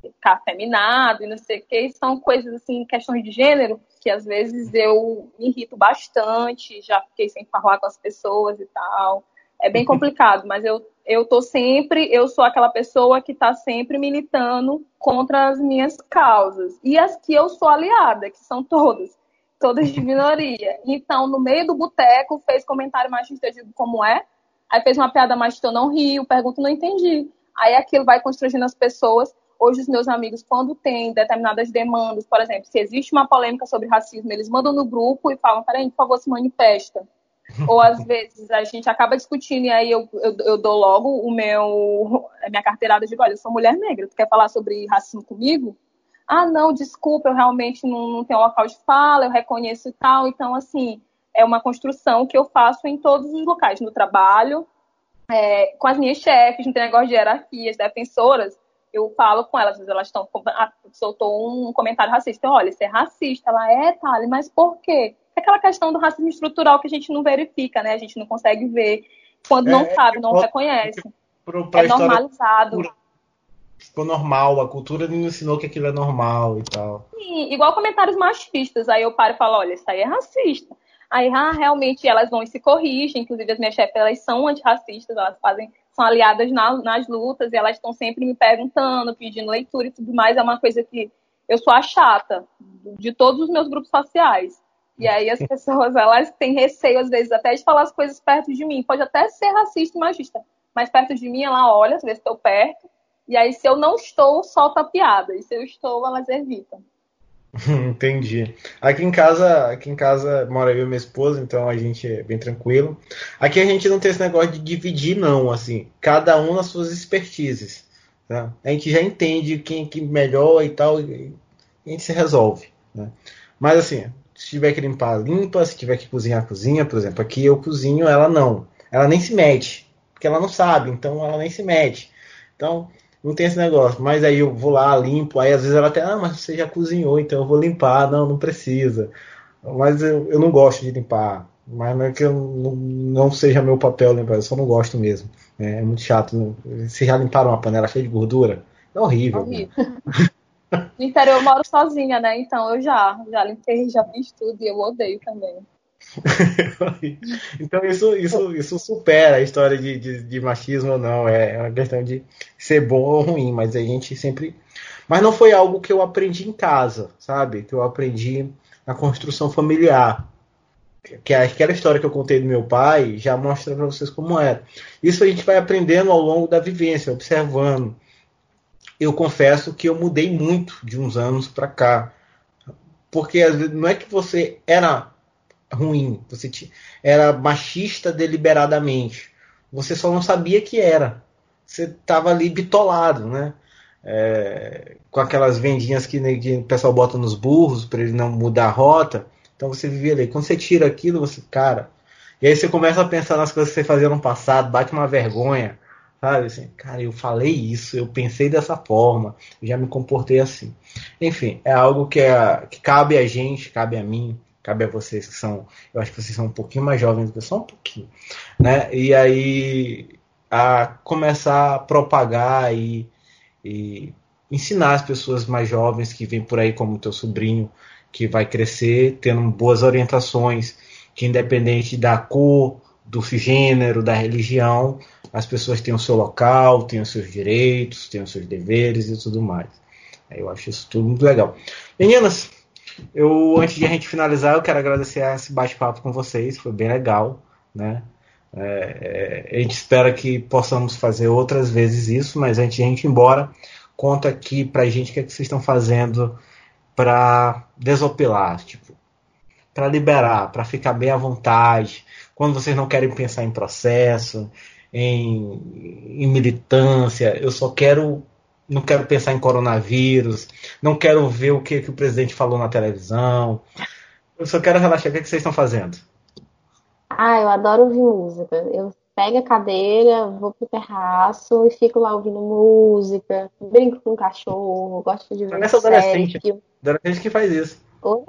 ficar afeminado e não sei o que, são coisas assim, questões de gênero, que às vezes eu me irrito bastante, já fiquei sem falar com as pessoas e tal. É bem complicado, mas eu, eu tô sempre, eu sou aquela pessoa que está sempre militando contra as minhas causas. E as que eu sou aliada, que são todas todas de minoria. Então, no meio do boteco, fez comentário machista, eu digo como é. Aí fez uma piada machista, eu não rio, pergunto, não entendi. Aí aquilo vai constrangendo as pessoas. Hoje, os meus amigos, quando tem determinadas demandas, por exemplo, se existe uma polêmica sobre racismo, eles mandam no grupo e falam, peraí, por favor, se manifesta. Ou às vezes a gente acaba discutindo e aí eu, eu, eu, dou logo o meu, a minha carteirada de olha, eu sou mulher negra, tu quer falar sobre racismo comigo? Ah, não, desculpa, eu realmente não, não tenho local de fala, eu reconheço e tal. Então, assim, é uma construção que eu faço em todos os locais, no trabalho, é, com as minhas chefes, não tem negócio de hierarquias, defensoras, eu falo com elas, elas estão, ah, soltou um comentário racista, olha, isso é racista, ela é, Thali, mas por quê? É aquela questão do racismo estrutural que a gente não verifica, né, a gente não consegue ver, quando não é, sabe, não reconhece. Pro, é normalizado. Ficou normal, a cultura me ensinou que aquilo é normal e tal. Sim, igual comentários machistas. Aí eu paro e falo, olha, isso aí é racista. Aí, ah, realmente, elas vão e se corrigem. Inclusive, as minhas chefes, elas são antirracistas, elas fazem, são aliadas na, nas lutas e elas estão sempre me perguntando, pedindo leitura e tudo mais. É uma coisa que eu sou a chata de todos os meus grupos sociais. E aí as pessoas, elas têm receio, às vezes, até de falar as coisas perto de mim. Pode até ser racista e machista, mas perto de mim, ela olha, às vezes estou perto, e aí se eu não estou, solta a piada. E se eu estou, elas evitam. Entendi. Aqui em casa, aqui em casa mora eu e minha esposa, então a gente é bem tranquilo. Aqui a gente não tem esse negócio de dividir, não, assim, cada um nas suas expertises. Tá? A gente já entende quem que melhor e tal, e a gente se resolve. Né? Mas assim, se tiver que limpar, limpa, se tiver que cozinhar, cozinha, por exemplo, aqui eu cozinho, ela não. Ela nem se mete, porque ela não sabe, então ela nem se mete. Então, não tem esse negócio. Mas aí eu vou lá, limpo. Aí às vezes ela até, ah, mas você já cozinhou, então eu vou limpar. Não, não precisa. Mas eu, eu não gosto de limpar. Mas não é que eu não, não seja meu papel limpar, eu só não gosto mesmo. É, é muito chato. Né? Se já limparam uma panela cheia de gordura? É horrível. horrível. No interior eu moro sozinha, né? Então eu já, já limpei, já fiz tudo e eu odeio também. então isso, isso, isso supera a história de, de, de, machismo ou não. É uma questão de ser bom ou ruim, mas a gente sempre. Mas não foi algo que eu aprendi em casa, sabe? Que eu aprendi na construção familiar. Que é aquela história que eu contei do meu pai já mostra para vocês como era. Isso a gente vai aprendendo ao longo da vivência, observando. Eu confesso que eu mudei muito de uns anos para cá. Porque não é que você era ruim, você era machista deliberadamente. Você só não sabia que era. Você estava ali bitolado, né? É, com aquelas vendinhas que, que, o pessoal bota nos burros para ele não mudar a rota. Então você vivia ali. Quando você tira aquilo, você, cara. E aí você começa a pensar nas coisas que você fazia no passado, bate uma vergonha. Sabe assim, cara, eu falei isso, eu pensei dessa forma, já me comportei assim. Enfim, é algo que, é, que cabe a gente, cabe a mim, cabe a vocês que são, eu acho que vocês são um pouquinho mais jovens do que eu, só um pouquinho, né? E aí a começar a propagar e, e ensinar as pessoas mais jovens que vêm por aí, como teu sobrinho, que vai crescer tendo boas orientações, que independente da cor, do gênero, da religião, as pessoas têm o seu local, têm os seus direitos, têm os seus deveres e tudo mais. Eu acho isso tudo muito legal. Meninas, eu, antes de a gente finalizar, eu quero agradecer esse bate-papo com vocês, foi bem legal, né? É, é, a gente espera que possamos fazer outras vezes isso, mas antes de a gente ir embora, conta aqui pra gente o que, é que vocês estão fazendo para desopilar, tipo, para liberar, para ficar bem à vontade, quando vocês não querem pensar em processo, em, em militância, eu só quero não quero pensar em coronavírus, não quero ver o que, que o presidente falou na televisão. Eu só quero relaxar. O que, é que vocês estão fazendo? Ah, eu adoro ouvir música. Eu pego a cadeira, vou pro terraço e fico lá ouvindo música, brinco com o cachorro, gosto de ver Essa adolescente, adolescente que faz isso. Oi?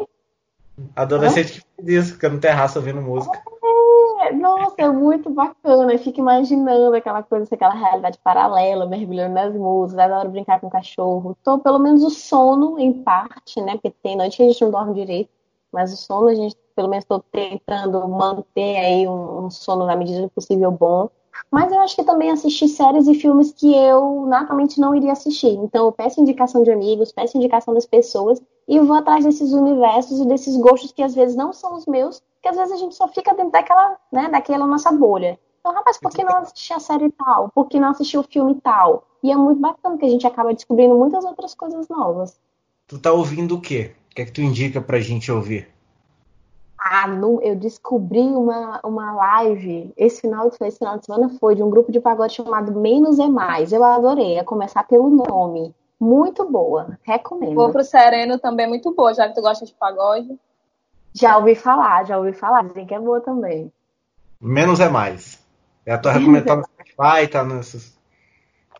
Adolescente que faz isso, fica no terraço ouvindo música. Nossa, é muito bacana. Eu fico imaginando aquela coisa, aquela realidade paralela, mergulhando nas músicas, adoro brincar com o cachorro. Tô, pelo menos o sono, em parte, né? Porque tem noite que a gente não dorme direito, mas o sono a gente, pelo menos, estou tentando manter aí um, um sono na medida do possível bom. Mas eu acho que também assisti séries e filmes que eu naturalmente não iria assistir. Então eu peço indicação de amigos, peço indicação das pessoas e vou atrás desses universos e desses gostos que às vezes não são os meus, que às vezes a gente só fica dentro daquela, né, daquela nossa bolha. Então, rapaz, por que não assistir a série tal? Por que não assistir o filme tal? E é muito bacana que a gente acaba descobrindo muitas outras coisas novas. Tu tá ouvindo o quê? O que é que tu indica pra gente ouvir? Ah, no, eu descobri uma, uma live, esse final, esse final de semana foi, de um grupo de pagode chamado Menos é Mais. Eu adorei, a começar pelo nome. Muito boa, recomendo. Vou pro Sereno também, muito boa, já que tu gosta de pagode. Já ouvi falar, já ouvi falar, dizem que é boa também. Menos é mais. É a tua recomendação no Spotify, tá nessas,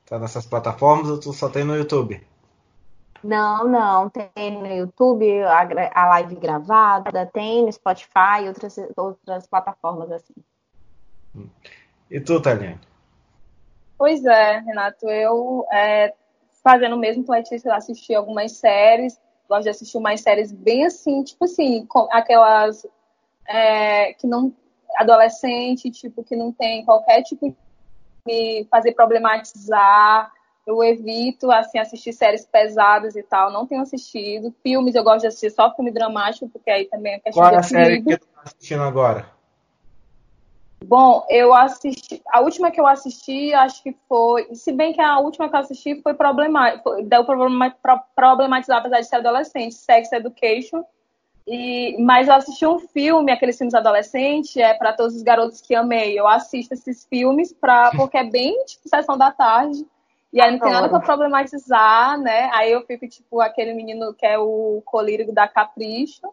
tá nessas plataformas ou tu só tem no YouTube? Não, não. Tem no YouTube a, a live gravada, tem no Spotify e outras, outras plataformas assim. E tu, Taliane? Pois é, Renato, eu é, fazendo o mesmo que assisti algumas séries, gosto de assistir umas séries bem assim, tipo assim, aquelas é, que não adolescente, tipo, que não tem qualquer tipo de fazer problematizar. Eu evito, assim, assistir séries pesadas e tal. Não tenho assistido. Filmes eu gosto de assistir só filme dramático, porque aí também é questão Qual é a série que tu tá assistindo agora? Bom, eu assisti. A última que eu assisti, acho que foi. Se bem que a última que eu assisti foi problemática. Deu problematizar, apesar de ser adolescente. Sex Education. E, mas eu assisti um filme, aqueles filmes adolescentes, é para todos os garotos que amei. Eu assisto esses filmes pra, porque é bem tipo sessão da tarde. E aí não tem nada pra problematizar, né? Aí eu fico, tipo, aquele menino que é o colírio da Capricho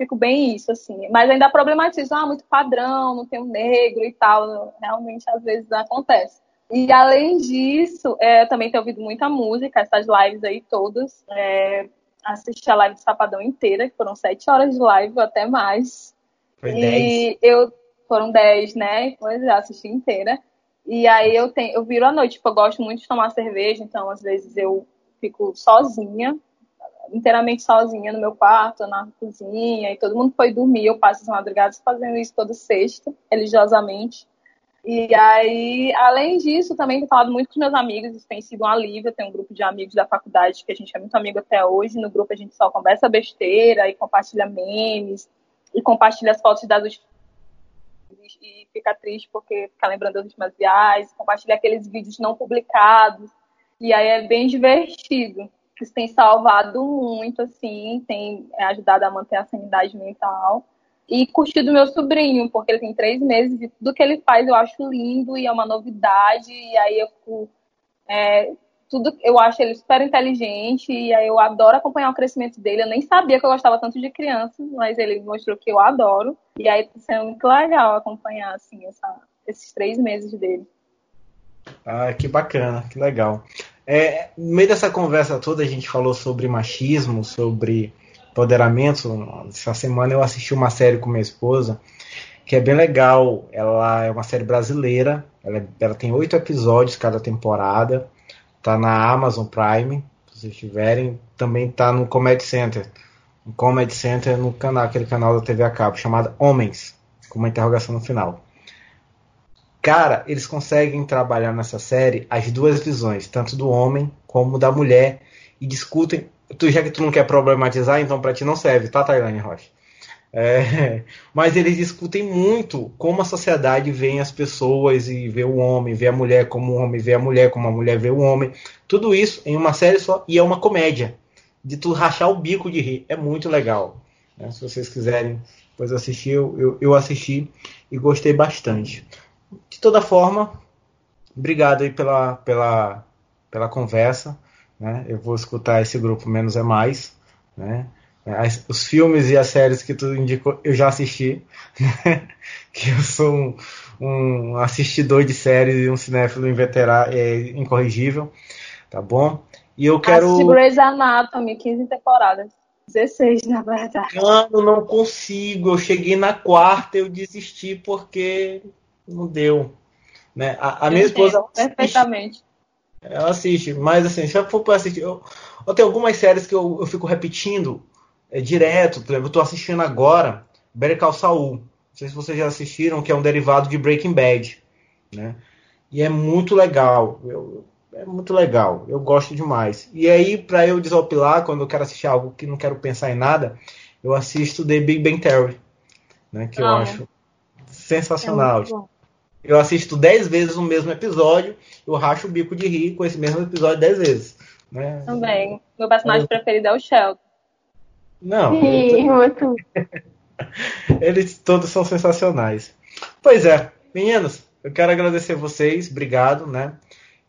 fico bem isso, assim. Mas ainda problematizo, ah, muito padrão, não tem um negro e tal. Realmente, às vezes, acontece. E além disso, é, eu também tenho ouvido muita música, essas lives aí todas. É, assisti a live do Sapadão inteira, que foram sete horas de live, ou até mais. Foi e dez? eu foram dez, né? Pois é, assisti inteira. E aí eu tenho, eu viro à noite, tipo, eu gosto muito de tomar cerveja, então às vezes eu fico sozinha inteiramente sozinha no meu quarto, na cozinha, e todo mundo foi dormir. Eu passo as madrugadas fazendo isso toda sexta, religiosamente. E aí, além disso, também tenho falado muito com meus amigos, isso tem sido um alívio. Eu tenho um grupo de amigos da faculdade que a gente é muito amigo até hoje. No grupo a gente só conversa besteira e compartilha memes e compartilha as fotos das últimas e fica triste porque fica lembrando das últimas viagens, compartilha aqueles vídeos não publicados. E aí é bem divertido. Isso tem salvado muito, assim, tem ajudado a manter a sanidade mental. E curtido meu sobrinho, porque ele tem três meses e tudo que ele faz eu acho lindo e é uma novidade. E aí eu fico. É, tudo, eu acho ele super inteligente e aí eu adoro acompanhar o crescimento dele. Eu nem sabia que eu gostava tanto de crianças, mas ele mostrou que eu adoro. E aí tá sendo muito legal acompanhar, assim, essa, esses três meses dele. Ah, que bacana, que legal. É, no meio dessa conversa toda, a gente falou sobre machismo, sobre empoderamento. Essa semana eu assisti uma série com minha esposa que é bem legal. Ela é uma série brasileira. Ela, ela tem oito episódios cada temporada. Tá na Amazon Prime, se vocês tiverem. Também tá no Comedy Center. No Comedy Center, no canal, aquele canal da TV a cabo, chamado Homens, com uma interrogação no final. Cara, eles conseguem trabalhar nessa série as duas visões, tanto do homem como da mulher, e discutem. Tu, já que tu não quer problematizar, então para ti não serve, tá, Tailane Rocha? É, mas eles discutem muito como a sociedade vê as pessoas e vê o homem, vê a mulher como o homem vê a mulher, como a mulher vê o homem. Tudo isso em uma série só e é uma comédia. De tu rachar o bico de rir. É muito legal. Né? Se vocês quiserem depois assistir, eu, eu, eu assisti e gostei bastante. De toda forma, obrigado aí pela, pela, pela conversa. Né? Eu vou escutar esse grupo Menos é Mais. Né? As, os filmes e as séries que tu indicou, eu já assisti. Né? que eu sou um, um, assistidor de séries e um cinéfilo inveterado, é, incorrigível. Tá bom? E eu quero. Assisti Grey's Anatomy, 15 temporadas. 16, na verdade. Mano, não consigo. Eu cheguei na quarta, eu desisti porque não deu. Né? A, a minha esposa. Perfeitamente. Ela assiste, mas assim, se eu for para assistir. Eu, eu tenho algumas séries que eu, eu fico repetindo é, direto. Por exemplo, eu tô assistindo agora Better Call Saul. Não sei se vocês já assistiram, que é um derivado de Breaking Bad. Né? E é muito legal. Eu, é muito legal. Eu gosto demais. E aí, para eu desopilar, quando eu quero assistir algo que não quero pensar em nada, eu assisto The Big Bang Theory. Né, que ah, eu acho sensacional. É eu assisto 10 vezes o mesmo episódio, eu racho o bico de rir com esse mesmo episódio 10 vezes. Né? Também. Meu personagem eu... preferido é o Sheldon. Não. Sim, muito. Eles todos são sensacionais. Pois é, meninos, eu quero agradecer vocês, obrigado, né?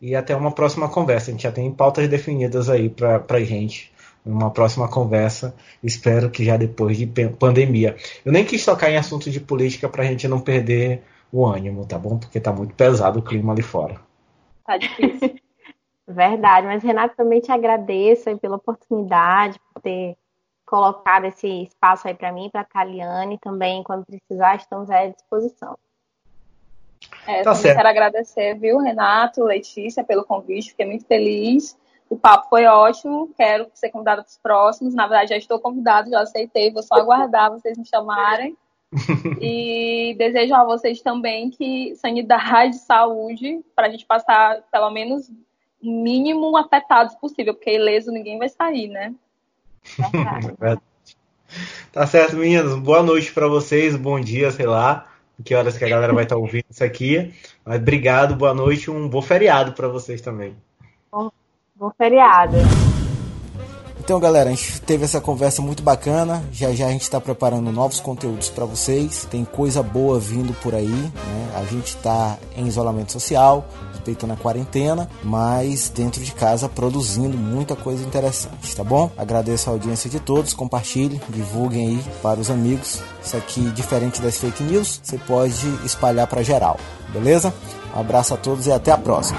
E até uma próxima conversa. A gente já tem pautas definidas aí pra, pra gente. Uma próxima conversa, espero que já depois de pandemia. Eu nem quis tocar em assuntos de política pra gente não perder o ânimo, tá bom? Porque tá muito pesado o clima ali fora. Tá difícil. Verdade, mas Renato, também te agradeço pela oportunidade, por ter colocado esse espaço aí para mim, para a Taliane também, quando precisar, estamos à disposição. É, tá certo. quero agradecer, viu, Renato, Letícia, pelo convite, fiquei muito feliz. O papo foi ótimo, quero ser convidada para os próximos. Na verdade, já estou convidado, já aceitei, vou só aguardar vocês me chamarem. e desejo a vocês também que sanidade, saúde, para a gente passar pelo menos o mínimo afetados possível, porque ileso ninguém vai sair, né? tá certo, meninas. Boa noite para vocês, bom dia, sei lá, que horas que a galera vai estar tá ouvindo isso aqui. Mas obrigado, boa noite, um bom feriado para vocês também. Bom, bom feriado. Então, galera, a gente teve essa conversa muito bacana. Já já a gente está preparando novos conteúdos para vocês. Tem coisa boa vindo por aí. Né? A gente está em isolamento social, respeitando a quarentena, mas dentro de casa produzindo muita coisa interessante, tá bom? Agradeço a audiência de todos. Compartilhem, divulguem aí para os amigos. Isso aqui, diferente das fake news, você pode espalhar para geral, beleza? Um abraço a todos e até a próxima.